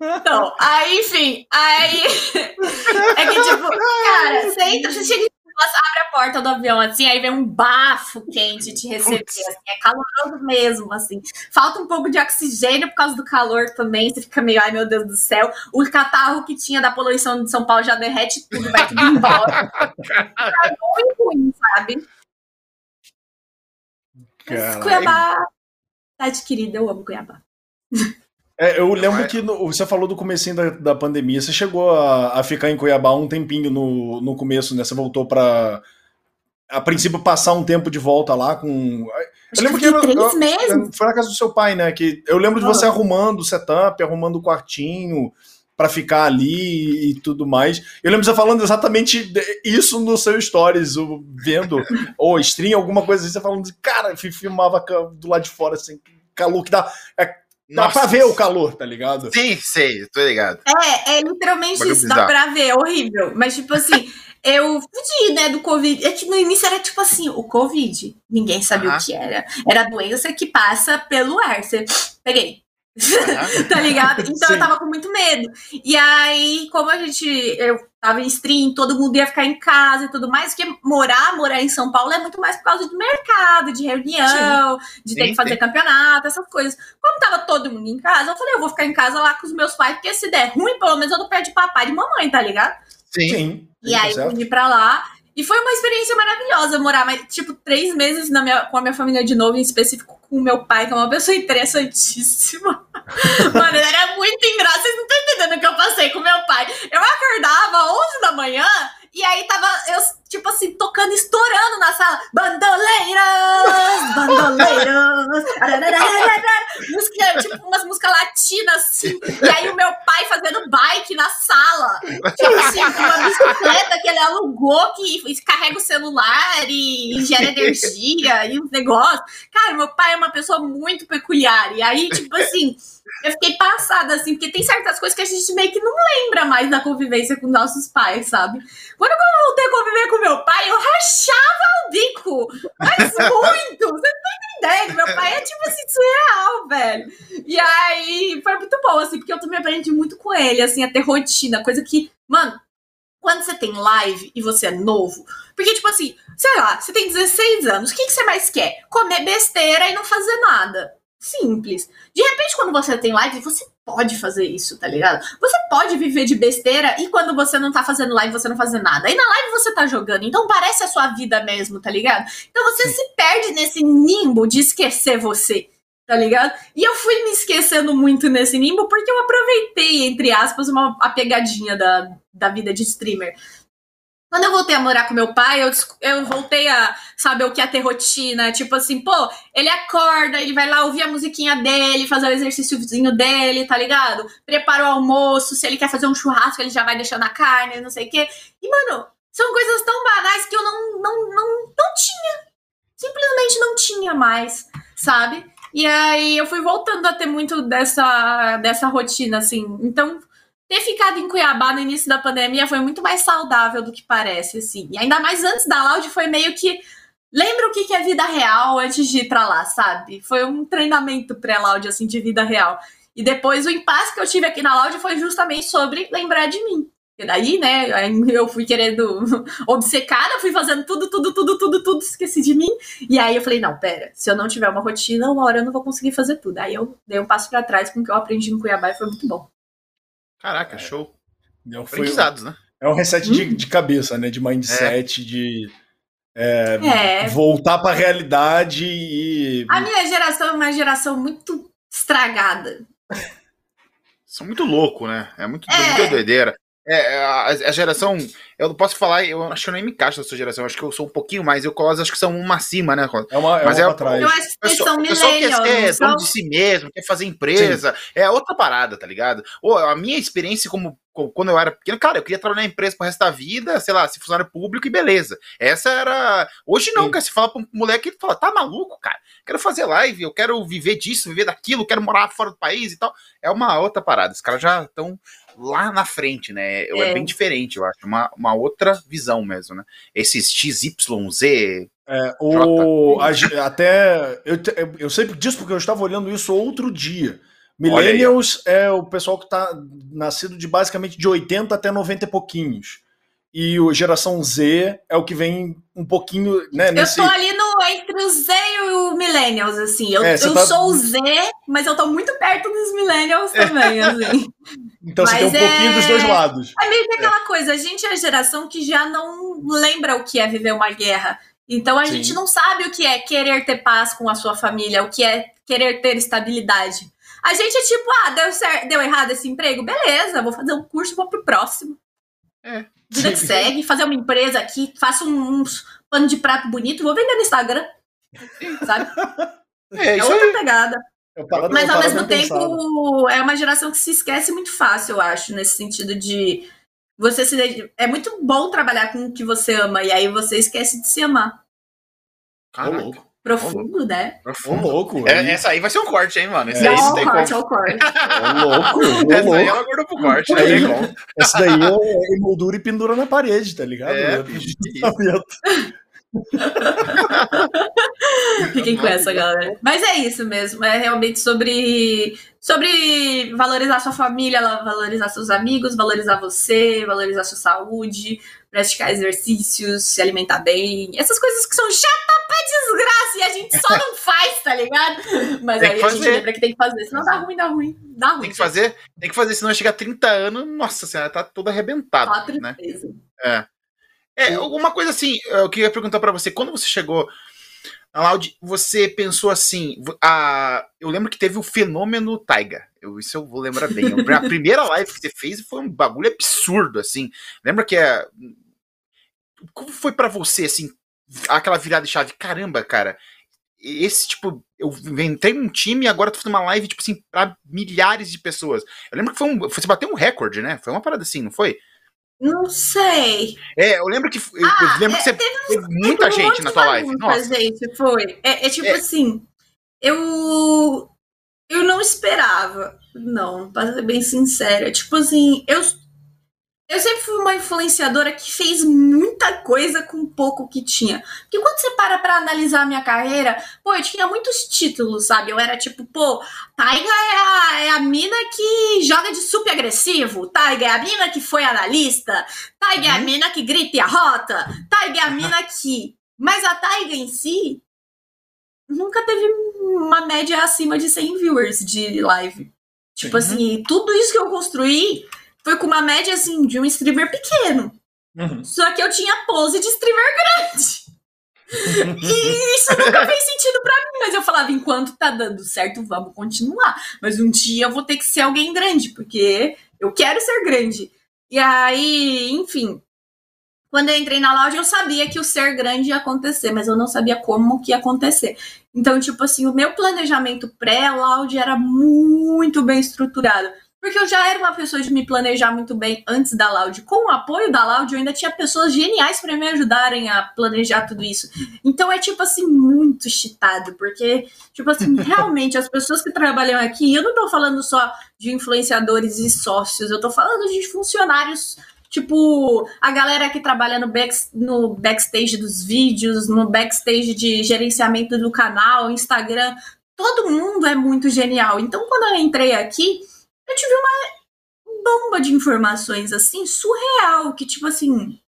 Speaker 3: Então, aí, enfim, aí. É que, tipo, cara, você entra, você chega em nossa, abre a porta do avião, assim, aí vem um bafo quente te receber, assim, é caloroso mesmo, assim. Falta um pouco de oxigênio por causa do calor também, você fica meio, ai meu Deus do céu. O catarro que tinha da poluição de São Paulo já derrete tudo, vai tudo embora. Tá muito ruim, sabe? Mas. Cuiabá, cidade querida, eu amo Cuiabá.
Speaker 1: É, eu lembro
Speaker 2: é.
Speaker 1: que no- você falou do comecinho da, da pandemia. Você chegou a, a ficar em Cuiabá um tempinho no, no começo, né? Você voltou pra. A princípio, passar um tempo de volta lá com.
Speaker 3: Acho
Speaker 1: lembro
Speaker 3: que eu
Speaker 1: que
Speaker 3: fiquei
Speaker 1: eu-
Speaker 3: três meses.
Speaker 1: Foi na casa do seu pai, né? Que eu lembro de
Speaker 3: Ah.
Speaker 1: você arrumando o setup, arrumando o quartinho pra ficar ali e tudo mais. Eu lembro de você falando exatamente isso no seu stories, o- vendo, ou stream, alguma coisa assim, você falando, de, cara, fi- filmava do lado de fora, assim, calor que dá. Dá
Speaker 2: Nossa.
Speaker 1: pra ver o calor, tá ligado?
Speaker 2: Sim, sei, tô ligado.
Speaker 3: É, é literalmente
Speaker 2: Bagulho
Speaker 3: isso, dá
Speaker 2: bizarro.
Speaker 3: pra ver, é horrível. Mas, tipo assim, eu fugi, né, do Covid. É que no início era tipo assim, o Covid. Ninguém sabia
Speaker 2: Aham.
Speaker 3: o que era. Era a doença que passa pelo ar. Você peguei. Tá ligado? Então
Speaker 1: Sim.
Speaker 3: eu tava com muito medo. E aí, como a gente. Eu tava em stream, todo mundo ia ficar em casa e tudo mais, porque morar, morar em São Paulo é muito mais por causa do mercado, de reunião, de ter
Speaker 2: Sim,
Speaker 3: que fazer
Speaker 2: sim.
Speaker 3: campeonato, essas coisas. Como tava todo mundo em casa, eu falei, eu vou ficar em casa lá com os meus pais, porque se der ruim, pelo menos eu não perto de papai e de mamãe, tá ligado?
Speaker 2: Sim.
Speaker 1: Sim.
Speaker 3: E aí eu fui pra lá. E foi uma experiência maravilhosa morar, mas, tipo, três meses na minha, com a minha família de novo, em específico com o meu pai, que é uma pessoa interessantíssima. Mano, era muito engraçado. Vocês não estão entendendo o que eu passei com meu pai. Eu acordava às 11 da manhã E aí tava, eu, tipo assim, tocando, estourando na sala. Bandoleiras! Bandoleiras! música, tipo, umas músicas latinas, assim. E aí o meu pai fazendo bike na sala. Tipo assim, uma bicicleta que ele alugou que carrega o celular e, gera energia e uns negócios. Cara, meu pai é uma pessoa muito peculiar. E aí, tipo assim eu fiquei passada, assim, porque tem certas coisas que a gente meio que não lembra mais da convivência com nossos pais, sabe? Quando eu voltei a conviver com meu pai, eu rachava o bico. Mas muito! Você não tem ideia, meu pai é tipo assim, surreal, velho. E aí foi muito bom, assim, porque eu também aprendi muito com ele, assim, a ter rotina, coisa que, mano, quando você tem live e você é novo, porque, tipo assim, sei lá, você tem 16 anos, o que, que você mais quer? Comer besteira e não fazer nada. Simples. De repente, quando você tem live, você pode fazer isso, tá ligado? Você pode viver de besteira e quando você não tá fazendo live, você não fazer nada. E na live você tá jogando, então parece a sua vida mesmo, tá ligado? Então você Sim. se perde nesse nimbo de esquecer você, tá ligado? E eu fui me esquecendo muito nesse nimbo porque eu aproveitei, entre aspas, uma, a pegadinha da, da vida de streamer. Quando eu voltei a morar com meu pai, eu, eu voltei a saber o que é ter rotina. Tipo assim, pô, ele acorda, ele vai lá ouvir a musiquinha dele, fazer o exercíciozinho dele, tá ligado? Prepara o almoço, se ele quer fazer um churrasco, ele já vai deixando a carne, não sei o quê. E, mano, são coisas tão banais que eu não, não, não, não tinha. Simplesmente não tinha mais, sabe? E aí eu fui voltando a ter muito dessa, dessa rotina, assim. Então, ter ficado em Cuiabá no início da pandemia foi muito mais saudável do que parece, assim. E ainda mais antes da Loud foi meio que. Lembra o que é vida real antes de ir pra lá, sabe? Foi um treinamento pré-Loud, assim, de vida real. E depois o impasse que eu tive aqui na Loud foi justamente sobre lembrar de mim. E daí, né, eu fui querendo obcecada, fui fazendo tudo, tudo, tudo, tudo, tudo, esqueci de mim. E aí eu falei, não, pera, se eu não tiver uma rotina, uma hora eu não vou conseguir fazer tudo. Aí eu dei um passo para trás com o que eu aprendi no Cuiabá e foi muito bom.
Speaker 2: Caraca, é. show.
Speaker 1: Foi Aprendizados, né? É um reset de, hum. de cabeça, né? De mindset, é. de é, é. voltar para a realidade e.
Speaker 3: A minha geração é uma geração muito estragada.
Speaker 2: São muito louco, né? É muito, é. muito doideira. É, a, a, geração. Eu não posso falar, eu acho que eu nem me encaixo da sua geração, acho que eu sou um pouquinho mais. Eu acho que são uma acima, né?
Speaker 1: É uma, é
Speaker 2: Mas
Speaker 1: uma é, atrás.
Speaker 3: Eu acho que são
Speaker 2: pessoal que é, dono de si mesmo, quer fazer empresa. Sim. É outra parada, tá ligado? Ou a minha experiência como quando eu era pequeno, cara, eu queria trabalhar na empresa pro resto da vida, sei lá, se funcionário público e beleza. Essa era. Hoje não, Sim. cara. Se fala pra um moleque, ele fala, tá maluco, cara? Quero fazer live, eu quero viver disso, viver daquilo, quero morar fora do país e tal. É uma outra parada. Os caras já estão lá na frente, né? É. é, bem diferente, eu acho. Uma, uma outra visão mesmo, né? Esses XYZ.
Speaker 1: É, o, a, até eu, eu sei disso porque eu estava olhando isso outro dia. Millennials é o pessoal que está nascido de basicamente de 80 até 90 e pouquinhos. E o geração Z é o que vem um pouquinho, né?
Speaker 3: Nesse... Eu tô ali entre o Z e o Millennials, assim. Eu, é, eu tá... sou o Z, mas eu tô muito perto dos Millennials também, assim.
Speaker 1: Então mas você tem um é... pouquinho dos dois lados.
Speaker 3: É meio que aquela é. coisa, a gente é a geração que já não lembra o que é viver uma guerra. Então a Sim. gente não sabe o que é querer ter paz com a sua família, o que é querer ter estabilidade. A gente é tipo, ah, deu, certo, deu errado esse emprego? Beleza, vou fazer um curso, vou pro próximo. É. Vida que segue, fazer uma empresa aqui, faço uns pano de prato bonito, vou vender no Instagram. Sabe? É, é outra aí. pegada. Parado, Mas ao mesmo tempo, pensado. é uma geração que se esquece muito fácil, eu acho, nesse sentido de você se é muito bom trabalhar com o que você ama e aí você esquece de se amar.
Speaker 2: Caraca.
Speaker 3: Profundo, né?
Speaker 1: Profundo. louco.
Speaker 2: É, essa aí vai ser um corte, hein, mano?
Speaker 3: Esse é, aí um corte, é um corte.
Speaker 1: É louco. É
Speaker 2: essa aí ela guardou pro corte, né?
Speaker 1: Essa daí é emoldura e pendura na parede, tá ligado? É,
Speaker 3: Fiquem com essa, galera. Mas é isso mesmo. É realmente sobre, sobre valorizar sua família, valorizar seus amigos, valorizar você, valorizar sua saúde, praticar exercícios, se alimentar bem. Essas coisas que são chatas pra desgraça e a gente só não faz, tá ligado? Mas aí a gente lembra que tem que fazer, senão dá ruim, dá ruim, dá ruim.
Speaker 2: Tem que fazer, tem que fazer, senão chegar a 30 anos, nossa senhora, tá toda arrebentada. Só né? É. É, uma coisa assim, eu queria perguntar para você, quando você chegou na Loud, você pensou assim, a, eu lembro que teve o fenômeno Taiga, eu, isso eu vou lembrar bem, a primeira live que você fez foi um bagulho absurdo, assim, lembra que é, como foi para você, assim, aquela virada de chave? Caramba, cara, esse, tipo, eu entrei num time e agora tô fazendo uma live, tipo assim, pra milhares de pessoas. Eu lembro que foi um. Você bateu um recorde, né? Foi uma parada assim, não foi?
Speaker 3: Não sei.
Speaker 2: É, eu lembro que. Eu,
Speaker 3: Ah,
Speaker 2: eu lembro
Speaker 3: é,
Speaker 2: que você
Speaker 3: teve
Speaker 2: teve muita
Speaker 3: Teve
Speaker 2: gente na tua live. Nossa.
Speaker 3: gente, foi. É, é tipo
Speaker 2: É.
Speaker 3: assim, eu eu não esperava, não, pra ser bem sincera. Tipo assim, eu eu sempre fui uma influenciadora que fez muita coisa com pouco que tinha. Porque quando você para pra analisar a minha carreira, pô, eu tinha muitos títulos, sabe? Eu era tipo, pô, Taiga é a, é a mina que joga de super agressivo. Taiga é a mina que foi analista. Taiga é a
Speaker 1: Uhum.
Speaker 3: mina que grita e arrota. Taiga é a mina que. Mas a Taiga em si nunca teve uma média acima de 100 viewers de live. Tipo
Speaker 1: Sim.
Speaker 3: assim, tudo isso que eu construí foi com uma média assim de um streamer pequeno.
Speaker 1: Uhum.
Speaker 3: Só que eu tinha pose de streamer grande. E isso nunca fez sentido pra mim, mas eu falava, enquanto tá dando certo, vamos continuar. Mas um dia eu vou ter que ser alguém grande, porque eu quero ser grande. E aí, enfim, quando eu entrei na Loud, eu sabia que o ser grande ia acontecer, mas eu não sabia como que ia acontecer. Então, tipo assim, o meu planejamento pré-Loud era muito bem estruturado. Porque eu já era uma pessoa de me planejar muito bem antes da Loud. Com o apoio da Loud, eu ainda tinha pessoas geniais para me ajudarem a planejar tudo isso. Então é tipo assim, muito cheatado, porque, tipo assim, realmente as pessoas que trabalham aqui, eu não tô falando só de influenciadores e sócios, eu tô falando de funcionários, tipo, a galera que trabalha no, back, no backstage dos vídeos, no backstage de gerenciamento do canal, Instagram, todo mundo é muito genial. Então quando eu entrei aqui, eu tive uma bomba de informações assim, surreal, que tipo assim.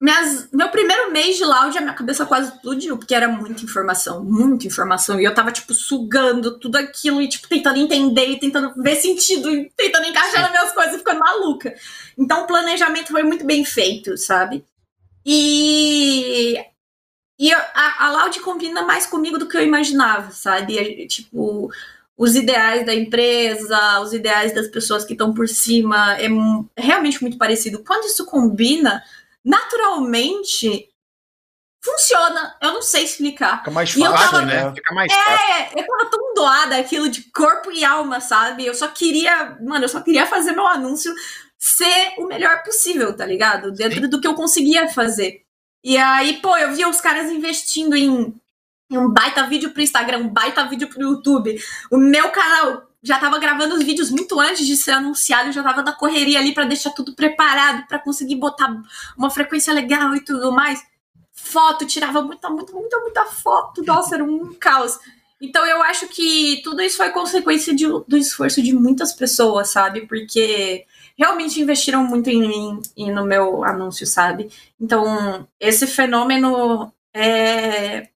Speaker 3: Minhas, meu primeiro mês de loud, a minha cabeça quase explodiu, porque era muita informação, muita informação. E eu tava, tipo, sugando tudo aquilo e, tipo, tentando entender e tentando ver sentido e tentando encaixar nas minhas coisas ficando maluca. Então o planejamento foi muito bem feito, sabe? E. E a, a Loud combina mais comigo do que eu imaginava, sabe? Tipo, os ideais da empresa, os ideais das pessoas que estão por cima, é é realmente muito parecido. Quando isso combina, naturalmente funciona. Eu não sei explicar.
Speaker 1: Fica mais fácil,
Speaker 3: tava-
Speaker 1: né?
Speaker 2: Fica mais fácil.
Speaker 3: É, eu tava tão doada aquilo de corpo e alma, sabe? Eu só queria, mano, eu só queria fazer meu anúncio ser o melhor possível, tá ligado? Dentro do que eu conseguia fazer. E aí, pô, eu via os caras investindo em um baita vídeo pro Instagram, um baita vídeo pro YouTube. O meu canal já tava gravando os vídeos muito antes de ser anunciado, eu já tava na correria ali pra deixar tudo preparado, pra conseguir botar uma frequência legal e tudo mais. Foto, tirava muita, muita, muita, muita foto. Nossa, era um caos. Então eu acho que tudo isso foi consequência de- do esforço de muitas pessoas, sabe? Porque realmente investiram muito em mim e no meu anúncio, sabe? Então, esse fenômeno é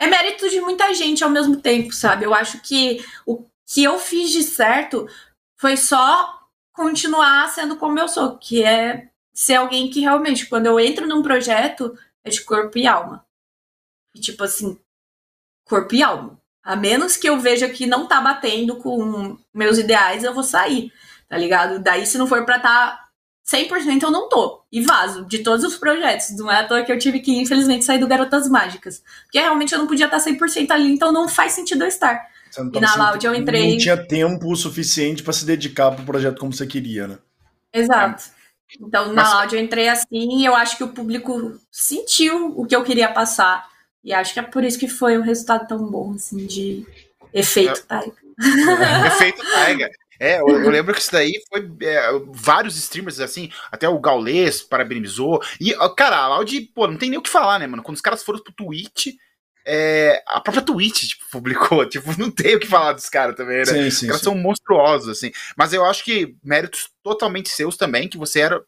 Speaker 3: é mérito de muita gente ao mesmo tempo, sabe? Eu acho que o que eu fiz de certo foi só continuar sendo como eu sou, que é ser alguém que realmente, quando eu entro num projeto, é de corpo e alma. E tipo assim, corpo e alma. A menos que eu veja que não tá batendo com meus ideais, eu vou sair, tá ligado? Daí, se não for pra tá 100%, eu não tô. E vazo de todos os projetos. Não é à toa que eu tive que, infelizmente, sair do Garotas Mágicas. Porque realmente eu não podia estar 100% ali, então não faz sentido eu estar.
Speaker 1: Você não
Speaker 3: E na Loud eu entrei-
Speaker 1: Não tinha tempo o suficiente pra se dedicar pro projeto como você queria, né?
Speaker 3: Exato. Então, na
Speaker 2: Mas-
Speaker 3: áudio eu entrei assim e eu acho que o público sentiu o que eu queria passar. E acho que é por isso que foi um resultado tão bom, assim, de efeito, tá?
Speaker 2: Efeito Taiga. É, eu, eu lembro que isso daí foi é, vários streamers assim, até o Gaules parabenizou. E, cara, a Loud, pô, não tem nem o que falar, né, mano? Quando os caras foram pro Twitch, é, a própria Twitch, tipo, publicou, tipo, não tem o que falar dos caras também, né?
Speaker 1: Sim,
Speaker 2: Os
Speaker 1: sim,
Speaker 2: caras
Speaker 1: sim.
Speaker 2: são monstruosos, assim. Mas eu acho que méritos totalmente seus também, que você era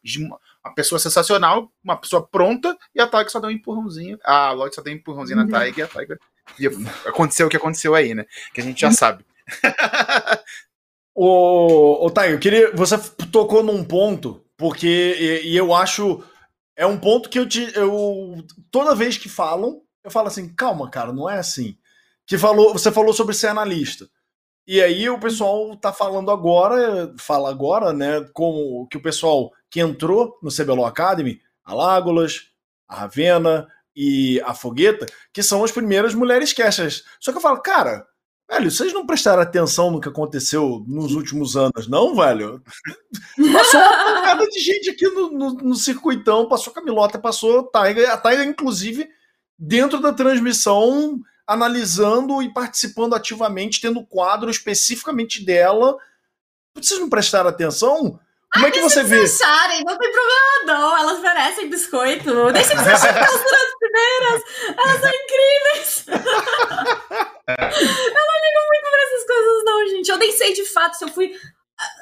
Speaker 2: uma pessoa sensacional, uma pessoa pronta, e a Taiga só deu um empurrãozinho. A Lloyd só deu um empurrãozinho na. Taiga, e a Taiga. E aconteceu o que aconteceu aí, né? Que a gente já sabe.
Speaker 1: Ô, ô Thay, eu queria. Você tocou num ponto, porque. E, e eu acho. É um ponto que eu te. Eu, toda vez que falam, eu falo assim, calma, cara, não é assim. Que falou, você falou sobre ser analista. E aí o pessoal tá falando agora, fala agora, né? Como que o pessoal que entrou no CBLOL Academy a Lágolas, a Ravena e a Fogueta, que são as primeiras mulheres casters. Só que eu falo, cara, velho, vocês não prestaram atenção no que aconteceu nos últimos anos, não, velho? Passou uma porrada de gente aqui no, no, no circuitão, passou Camilota, passou Taiga, a Taiga, inclusive, dentro da transmissão, analisando e participando ativamente, tendo quadro especificamente dela. Vocês não prestaram atenção? Como é que você vê?
Speaker 3: acharem, não tem problema não. Elas merecem biscoito. Deixa de ser elas as primeiras. Elas são incríveis. eu não ligo muito pra essas coisas não, gente. Eu nem sei de fato se eu fui...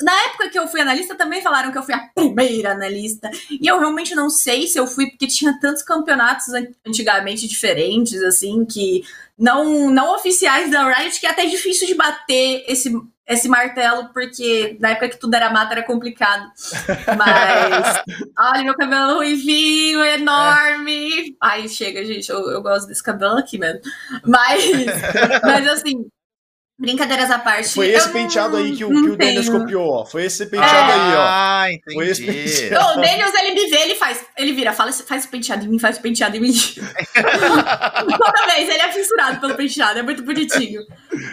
Speaker 3: Na época que eu fui analista, também falaram que eu fui a primeira analista. E eu realmente não sei se eu fui, porque tinha tantos campeonatos antigamente diferentes, assim, que não, não oficiais da Riot, que é até difícil de bater esse esse martelo, porque na época que tudo era mata era complicado. Mas, olha, meu cabelo ruivinho, enorme. É. Ai, chega, gente, eu, eu gosto desse cabelo aqui mesmo. Mas, mas assim, Brincadeiras à parte.
Speaker 1: Foi esse penteado aí que o, que o Daniels copiou, ó. Foi esse penteado é. aí, ó.
Speaker 2: Ah, entendi.
Speaker 1: Foi esse penteado.
Speaker 3: o Daniels, ele me vê, ele faz. Ele vira, fala, faz o penteado em mim, faz o penteado em mim. Toda vez, ele é fissurado pelo penteado, é muito bonitinho.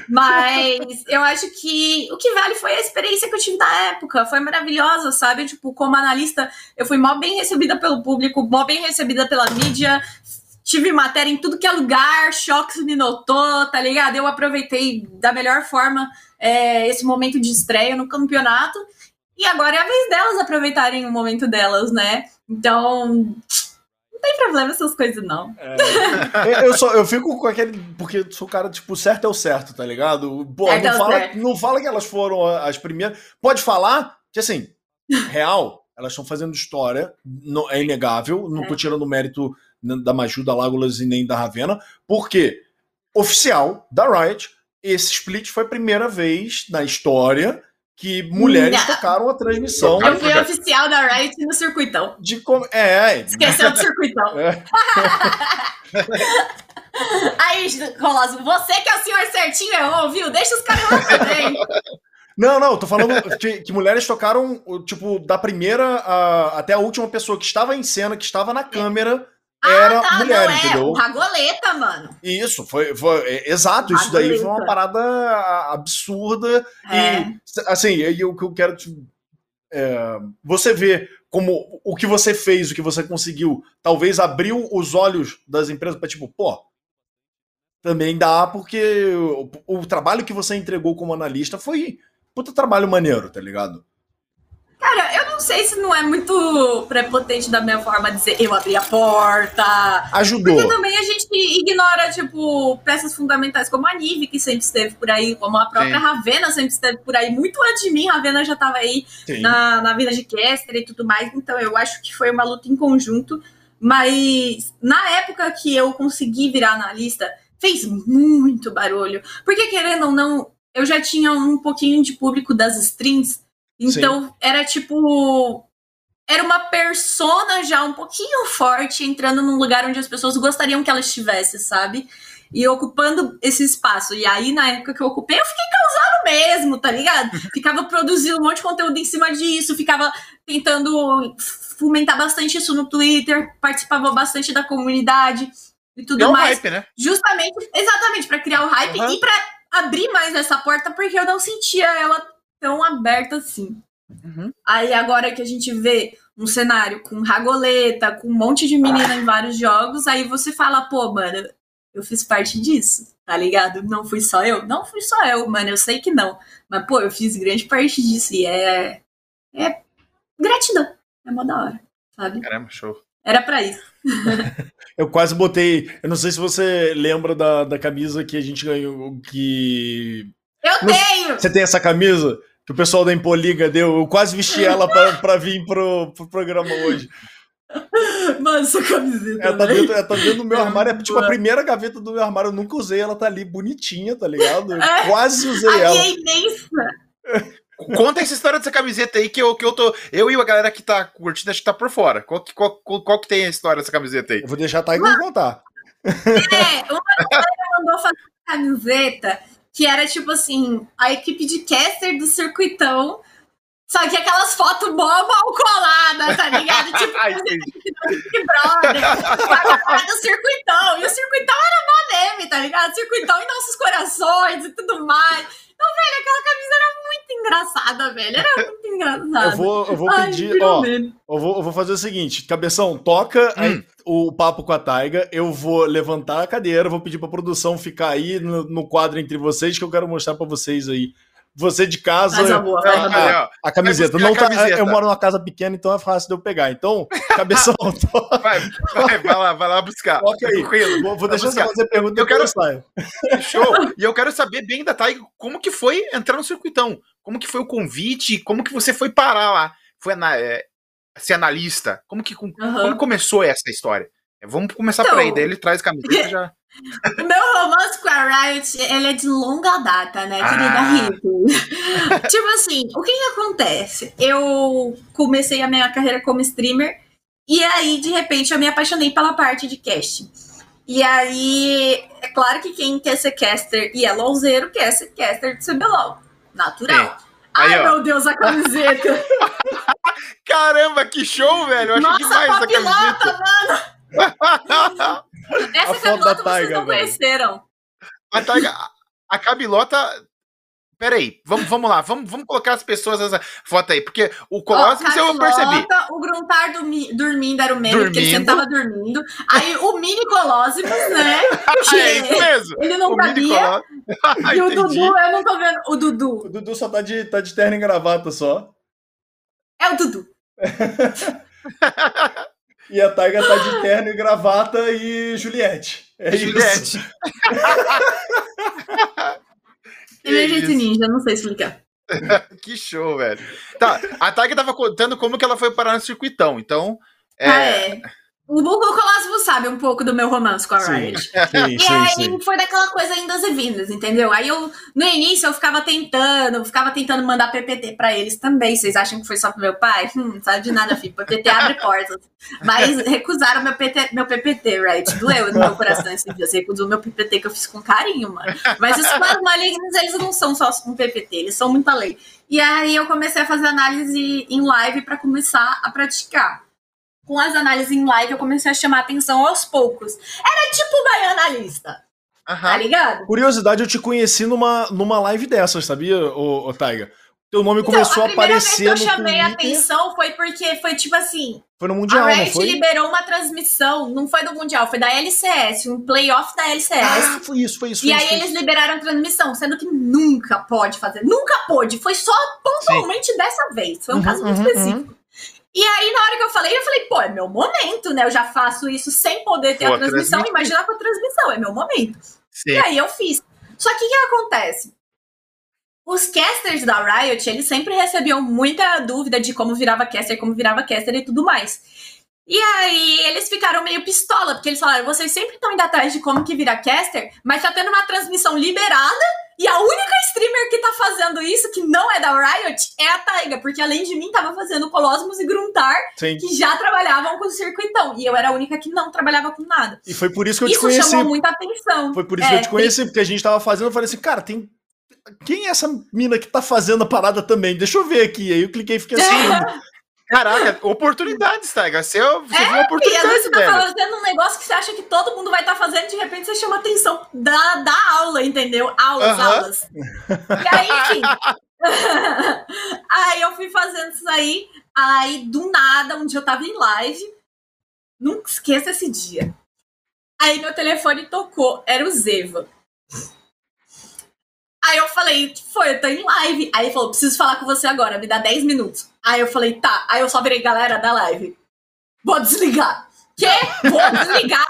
Speaker 3: Mas eu acho que o que vale foi a experiência que eu tive na época. Foi maravilhosa, sabe? Tipo, como analista, eu fui mó bem recebida pelo público, mó bem recebida pela mídia tive matéria em tudo que é lugar, Shox me notou, tá ligado? Eu aproveitei da melhor forma é, esse momento de estreia no campeonato. E agora é a vez delas aproveitarem o momento delas, né? Então, não tem problema essas coisas, não.
Speaker 1: É, eu, só, eu fico com aquele. Porque sou o cara, tipo, certo é o certo, tá ligado? Pô, não, é fala, não fala que elas foram as primeiras. Pode falar que, assim, real, elas estão fazendo história, não, é inegável, não é. tô tirando mérito da Maju, da Lágolas e nem da Ravena, porque oficial da Riot, esse split foi a primeira vez na história que mulheres não. tocaram a transmissão.
Speaker 3: Eu fui oficial da Riot no circuitão.
Speaker 1: De com... É,
Speaker 3: é. Esqueceu do circuitão. É. Aí, Colosso, você que é o senhor certinho errou, viu? Deixa os caras lá também.
Speaker 1: Não, não, tô falando que, que, mulheres tocaram, tipo, da primeira a, até a última pessoa que estava em cena, que estava na câmera ah, era tá, mulher, não é, entendeu?
Speaker 3: Ragoleta, mano.
Speaker 1: Isso, foi, foi é, exato, isso daí foi uma parada absurda. É. E, assim, e o que eu quero te, é, você vê como o que você fez, o que você conseguiu, talvez abriu os olhos das empresas para tipo, pô, também dá porque o, o, trabalho que você entregou como analista foi puta trabalho maneiro, tá ligado?
Speaker 3: Cara, eu não sei se não é muito prepotente da minha forma de dizer eu abri a porta.
Speaker 1: Ajudou.
Speaker 3: Porque também a gente ignora, tipo, peças fundamentais como a Nive, que sempre esteve por aí, como a própria Sim. Ravena sempre esteve por aí. Muito antes de mim, a Ravena já estava aí na, na vida de Caster e tudo mais. Então eu acho que foi uma luta em conjunto. Mas na época que eu consegui virar analista, fez muito barulho. Porque querendo ou não, eu já tinha um pouquinho de público das streams então, Sim. era tipo. Era uma persona já um pouquinho forte entrando num lugar onde as pessoas gostariam que ela estivesse, sabe? E ocupando esse espaço. E aí, na época que eu ocupei, eu fiquei causando mesmo, tá ligado? Ficava produzindo um monte de conteúdo em cima disso, ficava tentando fomentar bastante isso no Twitter, participava bastante da comunidade e tudo Deu mais.
Speaker 2: hype, né?
Speaker 3: Justamente, exatamente, para criar o hype uhum. e para abrir mais essa porta, porque eu não sentia ela tão aberta assim. Uhum. Aí agora que a gente vê um cenário com ragoleta, com um monte de menina em vários jogos, aí você fala, pô, mano, eu fiz parte disso, tá ligado? Não fui só eu? Não fui só eu, mano, eu sei que não. Mas, pô, eu fiz grande parte disso e é. É gratidão. É mó da hora, sabe?
Speaker 2: Caramba, show.
Speaker 3: Era pra isso.
Speaker 1: eu quase botei. Eu não sei se você lembra da, da camisa que a gente ganhou, que
Speaker 3: eu tenho!
Speaker 1: Você tem essa camisa que o pessoal da Impoliga deu? Eu quase vesti ela pra, pra vir pro, pro programa hoje.
Speaker 3: Mano, essa camiseta.
Speaker 1: Ela tá, dentro, ela tá dentro do meu armário. É tipo a primeira gaveta do meu armário. Eu nunca usei, ela tá ali bonitinha, tá ligado? Eu é, quase usei ela.
Speaker 3: É imensa.
Speaker 2: Conta essa história dessa camiseta aí que eu, que eu tô. Eu e a galera que tá curtindo, acho que tá por fora. Qual, qual, qual, qual que tem a história dessa camiseta aí?
Speaker 1: Eu vou deixar a Taiga contar.
Speaker 3: É, uma galera mandou fazer camiseta que era tipo assim, a equipe de caster do circuitão Só que aquelas fotos mó mal coladas, tá ligado? Tipo,
Speaker 2: Ai,
Speaker 3: Big Brother, do circuitão. E o circuitão era mó meme, tá ligado? Circuitão em nossos corações e tudo mais. Então, velho, aquela camisa era muito engraçada, velho. Era muito engraçada.
Speaker 1: Eu vou, eu vou
Speaker 3: Ai,
Speaker 1: pedir,
Speaker 3: virou
Speaker 1: ó, eu vou, eu vou fazer o seguinte, cabeção, toca
Speaker 2: Hum.
Speaker 1: o papo com a Taiga, eu vou levantar a cadeira, vou pedir pra produção ficar aí no, no quadro entre vocês, que eu quero mostrar pra vocês aí. Você de casa,
Speaker 3: a boa,
Speaker 1: a,
Speaker 3: a
Speaker 1: camiseta. Não
Speaker 2: a
Speaker 1: tá-
Speaker 2: camiseta.
Speaker 1: eu moro numa casa pequena, então é fácil de eu pegar. Então, cabeção, to-
Speaker 2: Vai, vai, vai lá, vai lá buscar.
Speaker 1: aí.
Speaker 2: Tranquilo.
Speaker 1: Vou, vou deixar você
Speaker 2: buscar.
Speaker 1: fazer pergunta
Speaker 2: Eu
Speaker 1: eu saio.
Speaker 2: Show! E eu quero saber bem da Taiga como que foi entrar no circuitão. Como que foi o convite? Como que você foi parar lá? Foi ana- é, ser analista? Como que com-
Speaker 3: Aham.
Speaker 2: como começou essa história? É, Vamos começar por
Speaker 3: Então-
Speaker 2: aí. Daí ele traz camiseta já.
Speaker 3: O meu romance com a Riot, ele é de longa data, né, querida
Speaker 2: Ah.
Speaker 3: Rita? tipo assim, o que que acontece? Eu comecei a minha carreira como streamer e aí, de repente, eu me apaixonei pela parte de casting. E aí, é claro que quem quer ser caster e é LOLzeiro quer ser caster de CBLOL. Natural.
Speaker 2: Aí,
Speaker 3: Ai,
Speaker 2: ó.
Speaker 3: meu Deus, a camiseta.
Speaker 2: Caramba, que show, velho! Eu achei
Speaker 3: Nossa,
Speaker 2: demais essa
Speaker 3: papilota,
Speaker 2: camiseta.
Speaker 3: Essa
Speaker 1: A da
Speaker 3: vocês
Speaker 1: Taiga,
Speaker 3: não
Speaker 1: velho.
Speaker 3: conheceram.
Speaker 2: A Taiga, a- Cabilota. Peraí, vamos, vamos lá, vamos, vamos colocar as pessoas nessa foto aí, porque o Colossus
Speaker 3: Ó,
Speaker 2: eu percebi.
Speaker 3: O Gruntar dormi- dormindo era o meme, porque ele sempre tava dormindo. Aí o Mini Colossus, né? que
Speaker 2: é isso mesmo!
Speaker 3: ele não
Speaker 2: o
Speaker 3: cabia.
Speaker 2: Ah,
Speaker 3: E o. Dudu, eu não tô vendo. O Dudu.
Speaker 1: O Dudu só tá de, tá de terno e gravata só.
Speaker 3: É o Dudu.
Speaker 1: E a Taiga tá de terno e gravata e Juliette. É isso.
Speaker 2: Juliette. Que
Speaker 3: Ele é jeito
Speaker 2: isso.
Speaker 3: ninja, não sei explicar.
Speaker 2: Que show, velho. Tá, a Taiga tava contando como que ela foi parar no circuitão, então. É,
Speaker 3: Ah, é. O Google Colossus sabe um pouco do meu romance com a Riot.
Speaker 1: sim,
Speaker 3: E
Speaker 1: sim,
Speaker 3: aí
Speaker 1: sim.
Speaker 3: foi daquela coisa indas e vindas, entendeu? Aí eu, no início, eu ficava tentando, ficava tentando mandar PPT pra eles também. Vocês acham que foi só pro meu pai? Hum, sabe de nada, filho. PPT abre portas. Mas recusaram meu, PT, meu PPT, right? Doeu no meu coração esse dia. Você recusou meu PPT que eu fiz com carinho, mano. Mas os malignos, eles não são só um PPT, eles são muita lei. E aí eu comecei a fazer análise em live pra começar a praticar. Com as análises em live, eu comecei a chamar atenção aos poucos. Era tipo Baiana analista. Tá
Speaker 2: aham.
Speaker 3: ligado?
Speaker 1: Curiosidade, eu te conheci numa, numa live dessas, sabia, ô, ô Taiga? Teu nome começou a
Speaker 3: Então, a primeira
Speaker 1: aparecer
Speaker 3: vez que eu
Speaker 1: no
Speaker 3: chamei a
Speaker 1: Twitter.
Speaker 3: atenção foi porque foi tipo assim:
Speaker 1: Foi no Mundial,
Speaker 3: a Riot
Speaker 1: foi?
Speaker 3: liberou uma transmissão, não foi do Mundial, foi da LCS, um playoff da LCS.
Speaker 1: Ah, foi isso, foi isso.
Speaker 3: e
Speaker 1: foi
Speaker 3: aí
Speaker 1: isso, foi
Speaker 3: eles
Speaker 1: isso.
Speaker 3: liberaram a transmissão, sendo que nunca pode fazer. Nunca pôde. Foi só pontualmente dessa vez. Foi um
Speaker 1: Uhum,
Speaker 3: caso muito
Speaker 1: uhum,
Speaker 3: específico. E aí, na hora que eu falei, eu falei, pô, é meu momento, né? Eu já faço isso sem poder ter a transmissão.
Speaker 2: transmitir.
Speaker 3: Imagina com a transmissão, é meu momento.
Speaker 2: Sim.
Speaker 3: E aí eu fiz. Só que o que acontece? Os casters da Riot, eles sempre recebiam muita dúvida de como virava caster, como virava caster e tudo mais. E aí eles ficaram meio pistola, porque eles falaram, vocês sempre estão indo atrás de como que vira caster, mas tá tendo uma transmissão liberada e a única streamer que tá fazendo isso, que não é da Riot, é a Taiga, porque além de mim tava fazendo Colosmos e Gruntar,
Speaker 1: Sim.
Speaker 3: que já trabalhavam com circuitão, e eu era a única que não trabalhava com nada.
Speaker 1: E foi por isso que eu te
Speaker 3: Isso
Speaker 1: conheci.
Speaker 3: chamou muita atenção.
Speaker 1: Foi por isso
Speaker 3: É,
Speaker 1: que eu te conheci, porque a gente tava fazendo, eu falei assim, cara, tem. Quem é essa mina que tá fazendo a parada também? Deixa eu ver aqui. Aí eu cliquei e fiquei assim.
Speaker 2: Caraca, oportunidades, Taiga. Você, você viu uma
Speaker 3: E às
Speaker 2: oportunidade,
Speaker 3: vezes você tá fazendo um negócio que você acha que todo mundo vai estar fazendo, de repente você chama atenção da, da aula, entendeu? Aulas,
Speaker 2: Aham.
Speaker 3: aulas. E aí, enfim. aí eu fui fazendo isso aí. Aí, do nada, um dia eu tava em live. Nunca esqueça esse dia. Aí meu telefone tocou, era o Zeva. Aí eu falei, foi, eu tô em live. Aí ele falou, preciso falar com você agora, me dá 10 minutos. Aí eu falei, tá. Aí eu só virei, galera da live. Vou desligar. Quê? Vou desligar.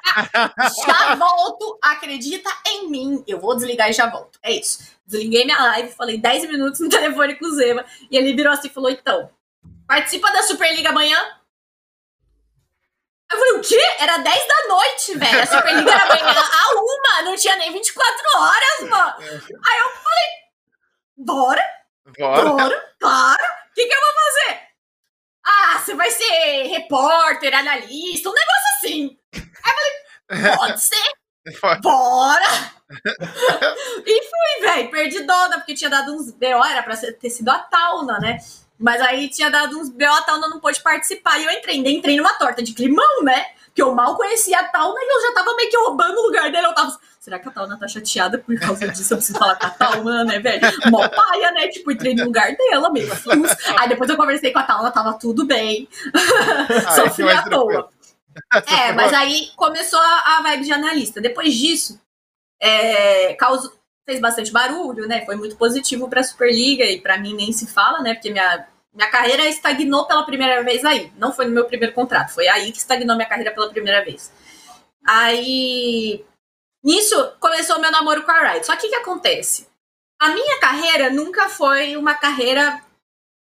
Speaker 3: Já volto. Acredita em mim. Eu vou desligar e já volto. É isso. Desliguei minha live, falei 10 minutos no telefone com o Zema. E ele virou assim e falou: então, participa da Superliga amanhã? Eu falei, o quê? Era 10 da noite, velho. A Superliga era amanhã a uma, não tinha nem 24 horas, mano. Aí eu falei, bora,
Speaker 2: Bora.
Speaker 3: bora, claro. O que, que eu vou fazer? Ah, você vai ser repórter, analista, um negócio assim. Aí eu falei, pode ser, bora. e fui, velho, perdi dona, porque tinha dado uns BO, era pra ter sido a Tauna, né? Mas aí tinha dado uns BO, a Tauna não pôde participar. E eu entrei, entrei numa torta de climão, né? Que eu mal conhecia a Tauna e eu já tava meio que roubando o lugar dele. Eu tava. Será que a Tauna tá chateada por causa disso? Eu preciso falar com a Tauna, né, velho? Mó paia, né? Tipo, entrei no lugar dela, meio assim. Aí depois eu conversei com a Tauna, tava tudo bem. Só fui à toa. É, mas aí começou a, a vibe de analista. Depois disso, é, causou, fez bastante barulho, né? Foi muito positivo para a Superliga e para mim nem se fala, né? Porque minha, minha carreira estagnou pela primeira vez aí. Não foi no meu primeiro contrato, foi aí que estagnou minha carreira pela primeira vez. Aí, nisso, começou meu namoro com a Riot. Só que o que acontece? A minha carreira nunca foi uma carreira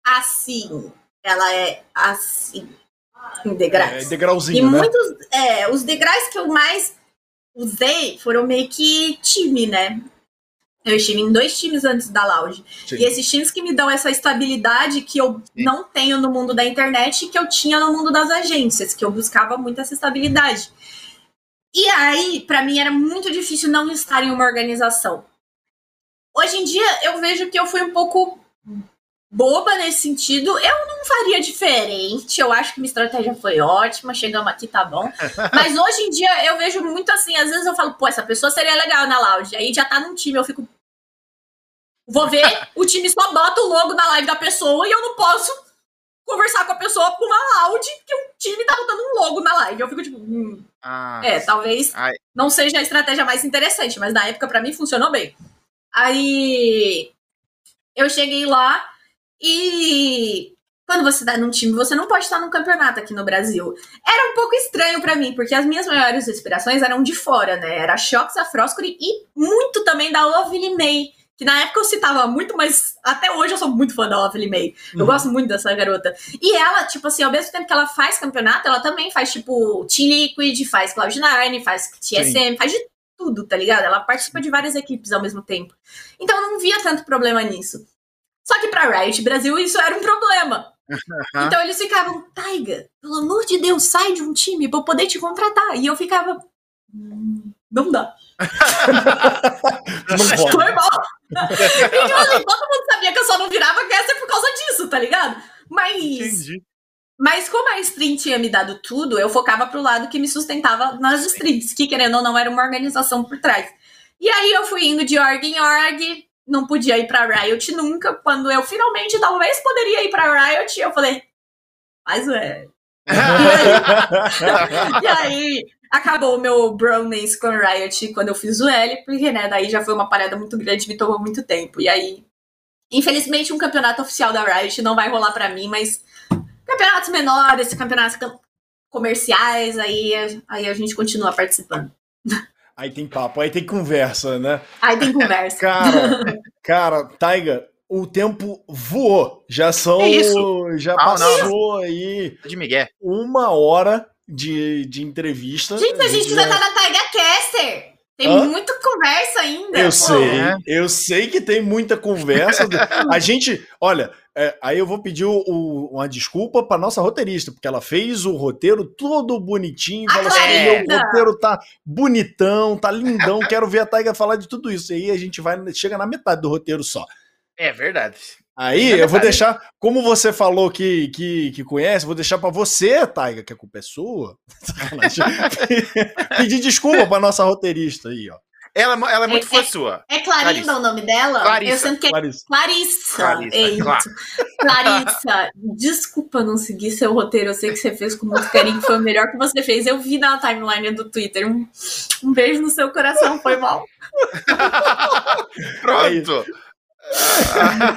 Speaker 3: assim. Ela é assim, em degraus.
Speaker 1: É, degrauzinho,
Speaker 3: e
Speaker 1: né?
Speaker 3: muitos, é, os degraus que eu mais usei foram meio que time, né? Eu estive em dois times antes da Lounge. E esses times que me dão essa estabilidade que eu Sim. não tenho no mundo da internet e que eu tinha no mundo das agências, que eu buscava muito essa estabilidade. E aí, para mim, era muito difícil não estar em uma organização. Hoje em dia, eu vejo que eu fui um pouco boba nesse sentido. Eu não faria diferente. Eu acho que minha estratégia foi ótima. Chegamos aqui, tá bom. Mas hoje em dia eu vejo muito assim. Às vezes eu falo, pô, essa pessoa seria legal na lounge. Aí já tá num time, eu fico. Vou ver, o time só bota o logo na live da pessoa e eu não posso conversar com a pessoa por uma loud que o time tá botando um logo na live. Eu fico tipo, hum, ah, é, talvez ai. não seja a estratégia mais interessante, mas na época para mim funcionou bem. Aí eu cheguei lá, e quando você tá num time, você não pode estar num campeonato aqui no Brasil. Era um pouco estranho para mim, porque as minhas maiores inspirações eram de fora, né? Era Shox, a Froscuri e muito também da Lovely May. Que na época eu citava muito, mas até hoje eu sou muito fã da Lovely May. Eu uhum. gosto muito dessa garota. E ela, tipo assim, ao mesmo tempo que ela faz campeonato, ela também faz, tipo, Team Liquid, faz Cloud9, faz TSM, Sim. faz de tudo, tá ligado? Ela participa de várias equipes ao mesmo tempo. Então eu não via tanto problema nisso. Só que pra Riot Brasil isso era um problema. Então eles ficavam, Taiga, pelo amor de Deus, sai de um time pra eu poder te contratar. E eu ficava, hum, não dá. não Foi mal. E, assim, todo mundo sabia que eu só não virava caster por causa disso, tá ligado? Mas. Entendi. Mas como a stream tinha me dado tudo, eu focava pro lado que me sustentava nas streams, que querendo ou não era uma organização por trás. E aí eu fui indo de org em org, não podia ir pra Riot nunca. Quando eu finalmente talvez poderia ir pra Riot, eu falei, mas é. e aí acabou o meu brownies com Riot quando eu fiz o L, porque né, daí já foi uma parada muito grande, me tomou muito tempo. E aí, infelizmente, um campeonato oficial da Riot não vai rolar para mim, mas campeonatos menores, campeonatos comerciais, aí, aí a gente continua participando.
Speaker 1: Aí tem papo, aí tem conversa, né?
Speaker 3: Aí tem conversa.
Speaker 1: Cara, cara, Taiga, o tempo voou. Já são. É isso? Já ah, passou não. aí.
Speaker 2: De Miguel.
Speaker 1: Uma hora de, de entrevista.
Speaker 3: Gente, a gente já tá na Taiga Caster. Tem Hã? muita conversa ainda.
Speaker 1: Eu pô. sei, eu sei que tem muita conversa. a gente, olha, é, aí eu vou pedir o, o, uma desculpa para nossa roteirista, porque ela fez o roteiro todo bonitinho. Falou assim: meu roteiro tá bonitão, tá lindão, quero ver a Taiga falar de tudo isso. E aí a gente vai, chega na metade do roteiro só.
Speaker 2: É verdade.
Speaker 1: Aí é eu vou deixar, como você falou que, que, que conhece, vou deixar para você, Taiga, que a culpa é sua, pedir desculpa para nossa roteirista aí, ó.
Speaker 2: Ela, ela é muito
Speaker 3: é,
Speaker 2: fã é, sua.
Speaker 3: É Clarinda o nome dela?
Speaker 2: Clarissa.
Speaker 3: Eu sinto que é
Speaker 1: Clarissa.
Speaker 3: Clarissa. Clarissa, Clarissa, desculpa não seguir seu roteiro. Eu sei que você fez com muito carinho, foi o melhor que você fez. Eu vi na timeline do Twitter. Um, um beijo no seu coração, foi mal.
Speaker 2: Pronto.
Speaker 3: É, então.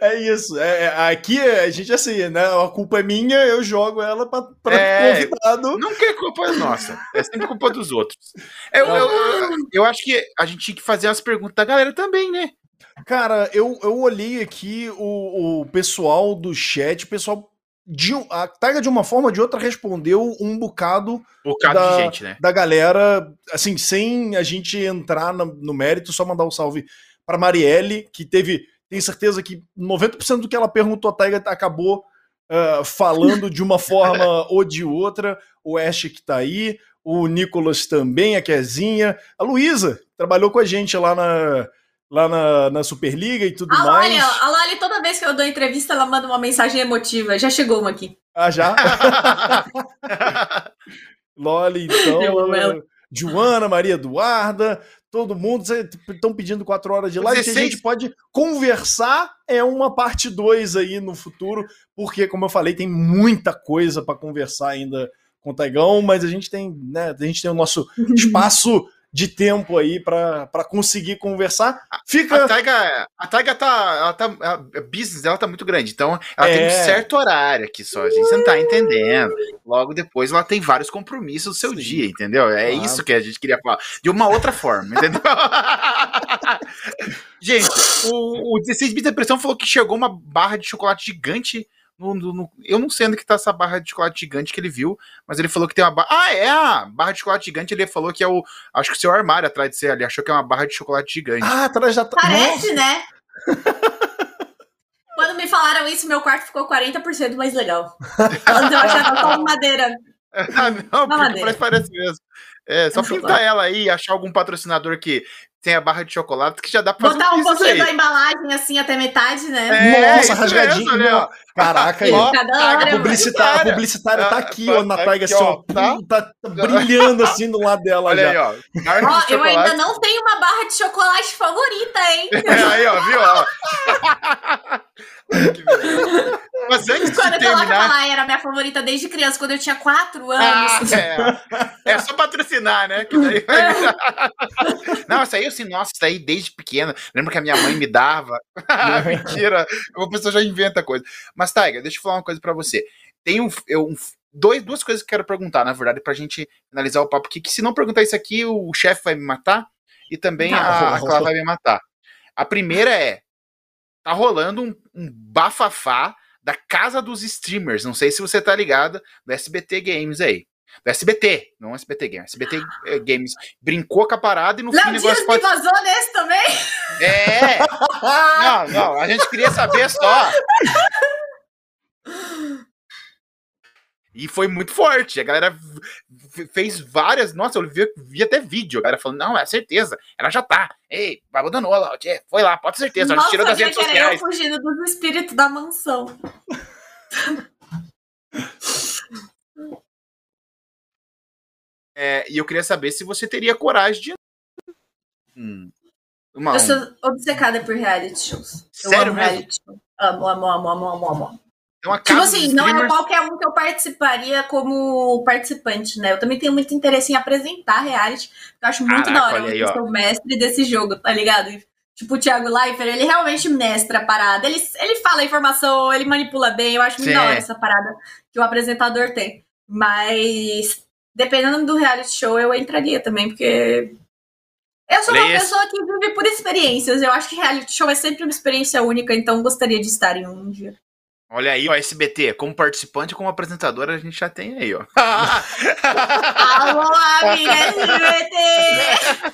Speaker 1: é isso. É, é, aqui a gente assim, né? A culpa é minha, eu jogo ela pra, pra é, convidado.
Speaker 2: Nunca é culpa nossa. É sempre culpa dos outros. Eu, eu, eu, eu, acho que a gente tinha que fazer as perguntas da galera também, né?
Speaker 1: Cara, eu, eu olhei aqui o, o pessoal do chat, o pessoal de, a Taiga, de uma forma ou de outra, respondeu um bocado,
Speaker 2: bocado
Speaker 1: da,
Speaker 2: de gente, né?
Speaker 1: da galera, assim, sem a gente entrar no, no mérito, só mandar um salve para Marielle, que teve, tenho certeza que 90% do que ela perguntou a Taiga acabou uh, falando de uma forma ou de outra. O Ash que tá aí, o Nicolas também, a Kezinha, a Luísa, trabalhou com a gente lá na, lá na, na Superliga e tudo
Speaker 3: A
Speaker 1: mais.
Speaker 3: Loli, a Loli, toda vez que eu dou entrevista, ela manda uma mensagem emotiva. Já chegou uma aqui.
Speaker 1: Ah, já? Loli, então.
Speaker 3: Eu amo ela.
Speaker 1: Joana, Maria Eduarda, todo mundo estão pedindo quatro horas de live. Que a
Speaker 2: 16.
Speaker 1: gente pode conversar é uma parte 2 aí no futuro, porque, como eu falei, tem muita coisa para conversar ainda com o Taigão, mas a gente tem, né, a gente tem o nosso espaço de tempo aí para conseguir conversar. Fica.
Speaker 2: A Taiga, a Taiga tá, ela tá. A business dela tá muito grande, então ela tem
Speaker 1: É.
Speaker 2: um certo horário aqui só, a gente não tá entendendo. Logo depois ela tem vários compromissos do seu
Speaker 1: Sim.
Speaker 2: dia, entendeu? É
Speaker 1: Claro.
Speaker 2: isso que a gente queria falar. De uma outra forma, entendeu? gente, o, o 16 bits da pressão falou que chegou uma barra de chocolate gigante. No, no- no- eu não sei onde que tá essa barra de chocolate gigante que ele viu, mas ele falou que tem uma barra. Ah, é! A barra de chocolate gigante. Ele falou que é o. Acho que o seu armário atrás de você ali. Achou que é uma barra de chocolate gigante.
Speaker 1: Ah, atrás da.
Speaker 3: Parece, né? Quando me falaram isso, meu quarto ficou 40% mais legal. Antes eu achava só uma madeira.
Speaker 2: Ah, não, parece, mesmo. É, só pintar ela aí, achar algum patrocinador que tem a barra de chocolate, que já dá pra fazer
Speaker 3: Botar um
Speaker 2: business
Speaker 3: pouquinho
Speaker 2: aí.
Speaker 3: da embalagem assim até metade, né?
Speaker 2: É,
Speaker 1: Nossa, rasgadinho.
Speaker 2: mesmo, né, ó.
Speaker 1: Caraca, aí.
Speaker 2: Ó,
Speaker 1: A
Speaker 3: mano.
Speaker 1: publicitária, a publicitária tá
Speaker 2: Ah,
Speaker 1: aqui,
Speaker 2: tá-
Speaker 1: ó, na
Speaker 2: tá
Speaker 1: Taiga,
Speaker 2: aqui,
Speaker 1: assim,
Speaker 2: ó, tá?
Speaker 1: Tá, tá brilhando assim do lado dela
Speaker 2: Olha
Speaker 1: já.
Speaker 2: aí, ó. Barra
Speaker 3: Ó,
Speaker 2: de
Speaker 3: eu
Speaker 2: chocolate.
Speaker 3: ainda não tenho uma barra de chocolate favorita, hein?
Speaker 2: É, aí, ó, viu? Ó. Mas antes de
Speaker 3: Quando eu coloco
Speaker 2: terminar.
Speaker 3: lá, era minha favorita desde criança, quando eu tinha 4
Speaker 2: Ah,
Speaker 3: anos.
Speaker 2: é. é só patrocinar, né? Que daí vai. Não, isso aí, assim, nossa, isso aí desde pequena. Lembro que a minha mãe me dava. Mentira. A pessoa já inventa coisa. Mas, Taiga, deixa eu falar uma coisa pra você. Tem um, eu, um- dois, duas coisas que eu quero perguntar, na verdade, pra gente finalizar o papo aqui. Que se não perguntar isso aqui, o chefe vai me matar e também a, a Clara vai me matar. A primeira é: tá rolando um, um bafafá da casa dos streamers. Não sei se você tá ligado, do SBT Games aí. Do SBT, não SBT Games. SBT eh, Games brincou com a parada e no fim o
Speaker 3: Léo
Speaker 2: negócio pode.
Speaker 3: vazou nesse também?
Speaker 2: É! Não, não, a gente queria saber só. E foi muito forte. A galera fez várias. Nossa, eu vi, vi até vídeo. A galera falando: não, é certeza. Ela já tá. Ei, abandonou lá. Foi lá, pode ter certeza.
Speaker 3: Nossa,
Speaker 2: tirou das redes
Speaker 3: era eu
Speaker 2: sociais.
Speaker 3: fugindo dos espíritos da mansão.
Speaker 2: É, e eu queria saber se você teria coragem de. Hum, uma,
Speaker 3: Eu sou obcecada por reality shows. Eu
Speaker 2: Sério
Speaker 3: amo
Speaker 2: mesmo?
Speaker 3: reality show. Amo, amo, amo, amo, amo, amo.
Speaker 2: Uma
Speaker 3: Tipo assim, não é qualquer um que eu participaria como participante, né? Eu também tenho muito interesse em apresentar reality. Eu acho muito
Speaker 2: Caraca,
Speaker 3: da hora.
Speaker 2: aí,
Speaker 3: Eu
Speaker 2: ó.
Speaker 3: sou mestre desse jogo, tá ligado? Tipo, o Thiago Leifert, ele realmente mestra a parada. Ele, ele fala a informação, ele manipula bem. Eu acho muito
Speaker 2: Sim.
Speaker 3: da hora essa parada que o apresentador tem. Mas, dependendo do reality show, eu entraria também, porque. Eu sou uma pessoa que vive por experiências. Eu acho que reality show é sempre uma experiência única, então gostaria de estar em um dia.
Speaker 2: Olha aí, ó, SBT, como participante, como apresentadora, a gente já tem aí, ó.
Speaker 3: Alô, amiga LGBT!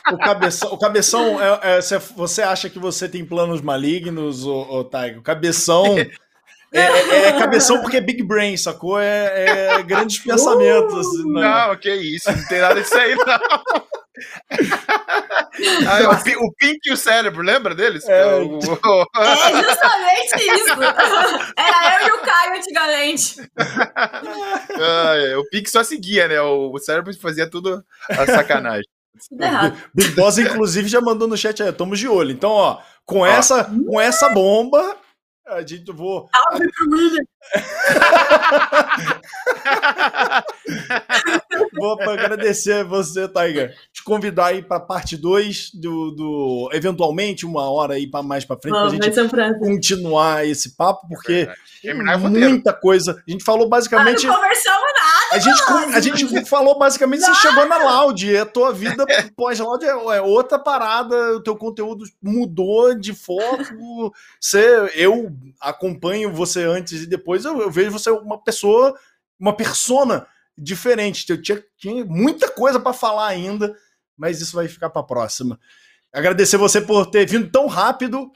Speaker 1: O cabeção, o cabeção é, é, cê- você acha que você tem planos malignos, ô, ô Taigo? O cabeção. É, é- é cabeção porque é big brain, sacou? É, é grandes pensamentos. assim, né?
Speaker 2: Não, que isso, não tem nada disso aí, não. Ah, o, Pi- o Pink e o cérebro, lembra deles?
Speaker 1: É.
Speaker 2: O- o-
Speaker 3: É justamente isso. Era eu e o Caio antigamente.
Speaker 2: Ah, é, o Pink só seguia, né? O, o cérebro fazia tudo a sacanagem.
Speaker 3: Tudo errado.
Speaker 1: Big Boss, inclusive, já mandou no chat aí, estamos de olho. Então, ó, com, Essa, com essa bomba, a gente vou.
Speaker 3: Salve pro William.
Speaker 1: Vou agradecer você, Tiger. Te convidar aí para parte 2 do, do. Eventualmente, uma hora aí pra, mais para frente, pra
Speaker 3: Vamos,
Speaker 1: gente
Speaker 3: um
Speaker 1: continuar esse papo, porque
Speaker 2: o
Speaker 1: tem
Speaker 2: roteiro.
Speaker 1: muita coisa. A gente falou
Speaker 3: Ah,
Speaker 1: basicamente.
Speaker 3: não conversamos nada.
Speaker 1: A gente, a gente falou basicamente, você chegou na Loud, a tua vida pós-Loud é, é outra parada, o teu conteúdo mudou de foco. Você, eu acompanho você antes e depois, eu, eu vejo você uma pessoa, uma persona diferente. Eu tinha, tinha muita coisa para falar ainda, mas isso vai ficar para próxima. Agradecer você por ter vindo tão rápido,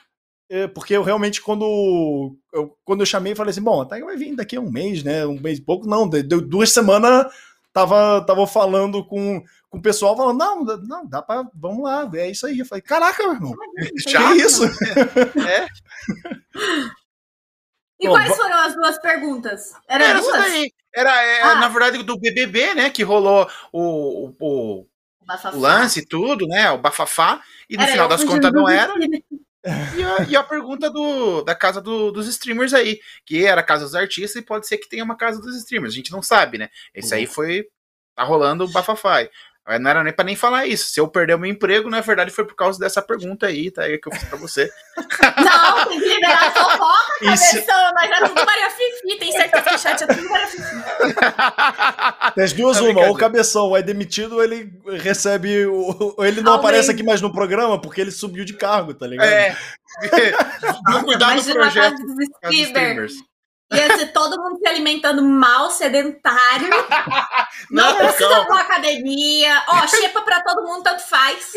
Speaker 1: é, porque eu realmente, quando eu, quando eu chamei, falei assim: bom, até vai vir daqui a um mês, né? Um mês e pouco. Não, deu duas semanas, tava, tava falando com, com o pessoal falando, não, não, dá pra, vamos lá, é isso aí. Eu falei, caraca, meu irmão, que
Speaker 2: Já?
Speaker 1: isso?
Speaker 2: É,
Speaker 3: E
Speaker 1: Bom,
Speaker 3: quais foram as duas perguntas? Era,
Speaker 2: era isso
Speaker 3: duas?
Speaker 2: daí. Era, é,
Speaker 3: Ah.
Speaker 2: na verdade, do BBB, né? Que rolou o, o, o- lance e tudo, né? O bafafá. E no
Speaker 3: Era
Speaker 2: final das contas não era. E a, e a pergunta do, da casa do- dos streamers aí, que era a casa dos artistas e pode ser que tenha uma casa dos streamers. A gente não sabe, né? Esse aí foi. Tá rolando o bafafá. Não era nem pra nem falar isso. Se eu perder o meu emprego, na verdade, foi por causa dessa pergunta aí, tá? aí Que eu fiz pra você.
Speaker 3: Não, tem que liberar a fofoca,
Speaker 1: Isso.
Speaker 3: cabeção. Nós já tudo Maria Fifi. Tem certeza que o chat é tudo Maria Fifi.
Speaker 1: Tem as duas,
Speaker 2: Tá
Speaker 1: uma, ou o cabeção é demitido ou ele recebe. o- Ou ele não
Speaker 3: Aumento.
Speaker 1: aparece aqui mais no programa porque ele subiu de cargo, tá ligado?
Speaker 2: É. Vou cuidar do
Speaker 3: a
Speaker 2: projeto
Speaker 3: dos streamers. Ia ser todo mundo se alimentando mal, sedentário. Não,
Speaker 2: Não,
Speaker 3: precisa pra academia. Ó, xepa pra todo mundo, tanto faz.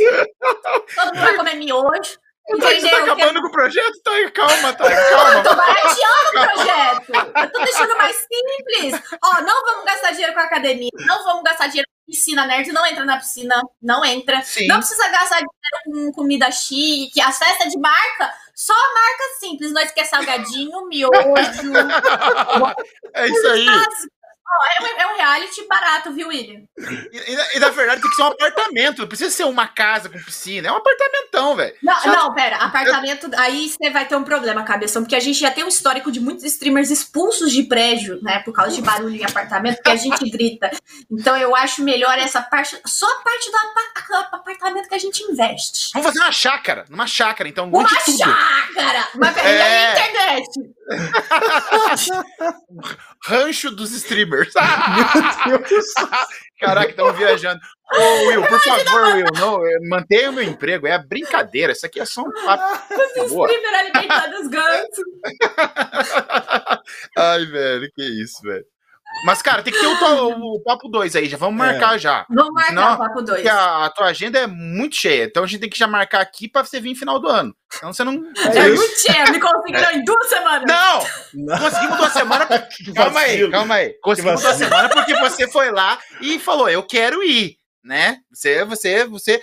Speaker 3: Todo mundo vai comer miojo.
Speaker 2: Tá, você tá
Speaker 3: Entendeu?
Speaker 2: acabando com o projeto? Tá aí, calma, tá aí, calma.
Speaker 3: Eu tô barateando o projeto. Eu tô deixando mais simples. Ó, não vamos gastar dinheiro com academia. Não vamos gastar dinheiro piscina. Nerd não entra na piscina. Não entra.
Speaker 2: Sim.
Speaker 3: Não precisa gastar dinheiro com comida chique. As festas de marca, só marca simples. Nós quer salgadinho, miojo.
Speaker 2: É isso aí.
Speaker 3: É, um, é um reality barato, viu, William?
Speaker 2: E, e na- e, na verdade tem que ser um apartamento. Não precisa ser uma casa com piscina. É um apartamentão, velho.
Speaker 3: Não,
Speaker 2: Já-
Speaker 3: não, pera. Apartamento, aí você vai ter um problema, cabeção, porque a gente já tem um histórico de muitos streamers expulsos de prédio, né? Por causa de barulho em apartamento, porque a gente grita. Então eu acho melhor essa parte, só a parte do apa- apartamento que a gente investe.
Speaker 2: Vamos fazer uma chácara. Numa chácara, então.
Speaker 3: Uma chácara! Mas
Speaker 2: É.
Speaker 3: a internet!
Speaker 2: Rancho dos streamers.
Speaker 1: Meu Deus.
Speaker 2: Caraca, estamos viajando. Ô, Will, por favor, Will, não, é, mantenha o meu emprego. É brincadeira. Isso aqui é só um papo. Boa.
Speaker 3: Streamer alimentando os gansos.
Speaker 2: Ai, velho, que isso, velho. Mas, cara, tem que ter o, to- o papo 2 aí. Já vamos
Speaker 1: É.
Speaker 2: marcar já.
Speaker 3: Vamos marcar
Speaker 2: Não,
Speaker 3: o papo 2.
Speaker 2: Porque a, a tua agenda é muito cheia. Então a gente tem que já marcar aqui pra você vir no final do ano. Então você não.
Speaker 1: É
Speaker 3: É muito cheio, me conseguiram em duas semanas.
Speaker 2: Não!
Speaker 1: Não.
Speaker 2: Conseguimos duas semanas. Calma aí, calma aí. Conseguimos duas semanas porque você foi lá e falou: Eu quero ir, né? Você, você, você.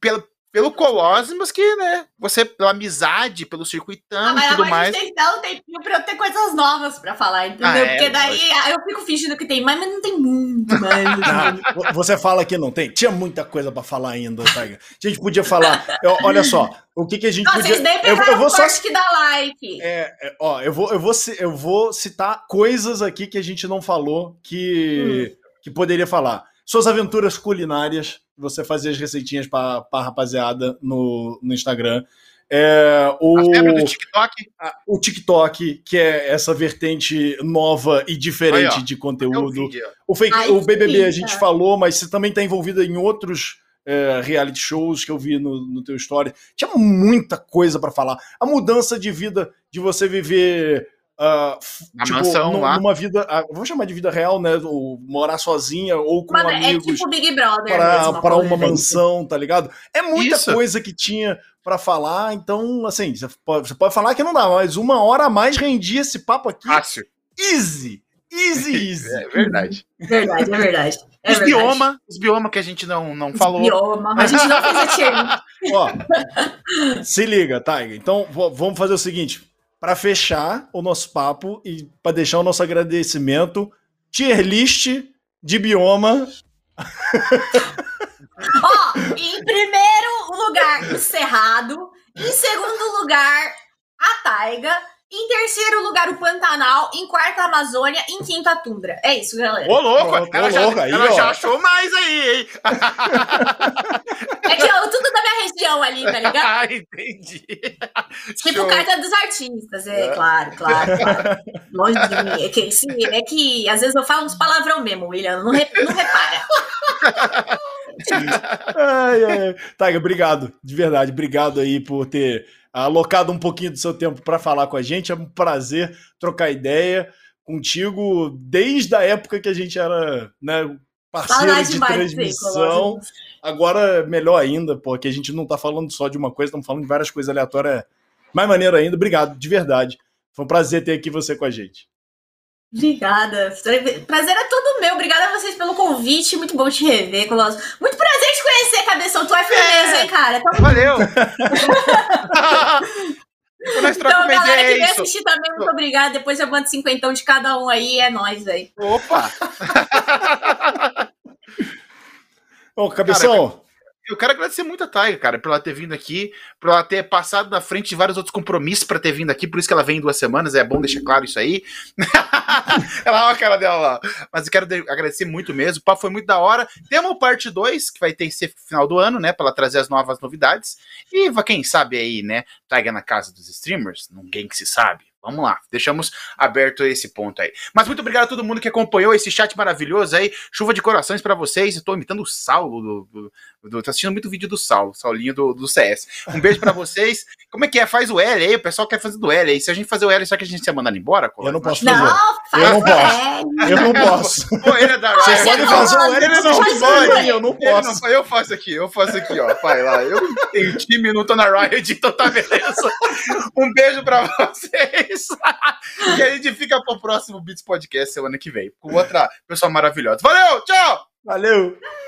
Speaker 2: Pelo, pelo Colosmos, que, né? Você, pela amizade, pelo
Speaker 3: Ah,
Speaker 2: circuitão e
Speaker 3: mas
Speaker 2: tudo
Speaker 3: agora a
Speaker 2: mais.
Speaker 3: gente tem que dar um tempinho pra eu ter coisas novas pra falar, entendeu?
Speaker 2: Ah, é,
Speaker 3: Porque daí ah, eu fico fingindo que tem mais, mas não tem muito mais.
Speaker 1: Não, você fala que não tem. Tinha muita coisa pra falar ainda, Tiger. A gente podia falar. eu- olha só, o que, que a gente
Speaker 3: Nossa,
Speaker 1: podia.
Speaker 3: vocês nem
Speaker 1: Eu,
Speaker 3: pegaram
Speaker 1: eu vou
Speaker 3: o
Speaker 1: só.
Speaker 3: que dá like.
Speaker 1: É, é, ó, eu vou, eu, vou, eu vou citar coisas aqui que a gente não falou que, que poderia falar. Suas aventuras culinárias, você fazia as receitinhas pra, pra rapaziada no, no Instagram. É, o,
Speaker 2: A febre do TikTok.
Speaker 1: o TikTok, que é essa vertente nova e diferente
Speaker 2: Aí, ó.
Speaker 1: de
Speaker 2: o
Speaker 1: conteúdo. O, fake,
Speaker 3: Ai,
Speaker 1: o BBB a gente falou, mas você também está envolvida em outros é, reality shows que eu vi no, no teu story. Tinha muita coisa para falar. A mudança de vida, de você viver. F-
Speaker 2: Na mansão
Speaker 1: nu-
Speaker 2: lá.
Speaker 1: numa vida. ah, vou chamar de vida real, né? Ou morar sozinha ou com
Speaker 3: Mano, é
Speaker 1: amigos
Speaker 3: tipo Big Brother
Speaker 1: uma mansão, tá ligado? É muita
Speaker 2: Isso.
Speaker 1: coisa que tinha para falar, então, assim, você pode, você pode falar que não dá, mas uma hora a mais rendia esse papo aqui.
Speaker 2: Fácil.
Speaker 1: Easy! Easy, easy.
Speaker 2: É verdade.
Speaker 3: Verdade, é verdade. É
Speaker 2: os
Speaker 3: verdade.
Speaker 2: bioma, os bioma que a gente não, não falou.
Speaker 3: Bioma. A gente não fez a.
Speaker 1: Ó, se liga, Tiger. Então, vamos fazer o seguinte: para fechar o nosso papo e para deixar o nosso agradecimento, tier list de bioma.
Speaker 3: Ó, em primeiro lugar, o Cerrado. Em segundo lugar, a Taiga. Em terceiro lugar, o Pantanal. Em quarto, a Amazônia. Em quinto, a Tundra. É isso, galera.
Speaker 2: Ô, louco!
Speaker 1: Ô,
Speaker 2: ela
Speaker 1: ô,
Speaker 2: já,
Speaker 1: louco, aí,
Speaker 2: ela já achou mais aí, hein?
Speaker 3: É que ó, tudo da minha região ali, tá ligado?
Speaker 2: Ah, entendi.
Speaker 3: Tipo
Speaker 2: Show.
Speaker 3: carta dos artistas, é, claro, claro, claro. Longe de mim. É que, sim, é que às vezes eu falo uns palavrão mesmo, William. Não, re- não repara.
Speaker 1: Ai, ai, ai. Tiger, obrigado, de verdade. Obrigado aí por ter alocado um pouquinho do seu tempo para falar com a gente. É um prazer trocar ideia contigo desde a época que a gente era né, parceiro de
Speaker 3: demais de
Speaker 1: transmissão.
Speaker 3: Colossus.
Speaker 1: Agora, melhor ainda, porque a gente não tá falando só de uma coisa, estamos falando de várias coisas aleatórias. Mais maneiro ainda. Obrigado, de verdade. Foi um prazer ter aqui você com a gente.
Speaker 3: Obrigada. Prazer é todo meu. Obrigada a vocês pelo convite. Muito bom te rever, Colosso. Muito prazer te conhecer, Cabeção. Tu é firmeza, é. hein, cara?
Speaker 2: Então... Valeu.
Speaker 3: então, galera que veio assistir também, muito obrigada. Depois eu mando cinquentão de cada um aí. É nóis, velho.
Speaker 2: Opa!
Speaker 1: Ô, Cabeção...
Speaker 2: Cara, eu quero agradecer muito a Taiga, cara, por ela ter vindo aqui, por ela ter passado na frente de vários outros compromissos para ter vindo aqui, por isso que ela vem em duas semanas, é bom deixar claro isso aí. ela olha a cara dela lá. Mas eu quero agradecer muito mesmo, o papo foi muito da hora. Temos parte 2, que vai ter ser final do ano, né, para ela trazer as novas novidades. E quem sabe aí, né, Taiga na casa dos streamers, ninguém que se sabe. Vamos lá, deixamos aberto esse ponto aí. Mas muito obrigado a todo mundo que acompanhou esse chat maravilhoso aí. Chuva de corações para vocês. Tô imitando o Saulo do, do, do, tô assistindo muito vídeo do Saulo, Saulinho do, do CS. Um beijo para vocês. Como é que é? Faz o L aí, o pessoal quer fazer do L aí. Se a gente fazer o L, será que a gente se mandar embora?
Speaker 1: Eu não posso fazer. Não, eu não posso. Eu não posso. Pô, ele é da Vocês podem fazer o L, ele não pode. Eu não posso.
Speaker 2: Não, eu faço aqui, eu faço aqui, ó. Vai lá. Eu tenho time, não tô na Riot, então tá beleza. Um beijo para vocês. e a gente fica pro próximo Beats Podcast semana que vem, com outra pessoa maravilhosa. Valeu, tchau!
Speaker 1: Valeu!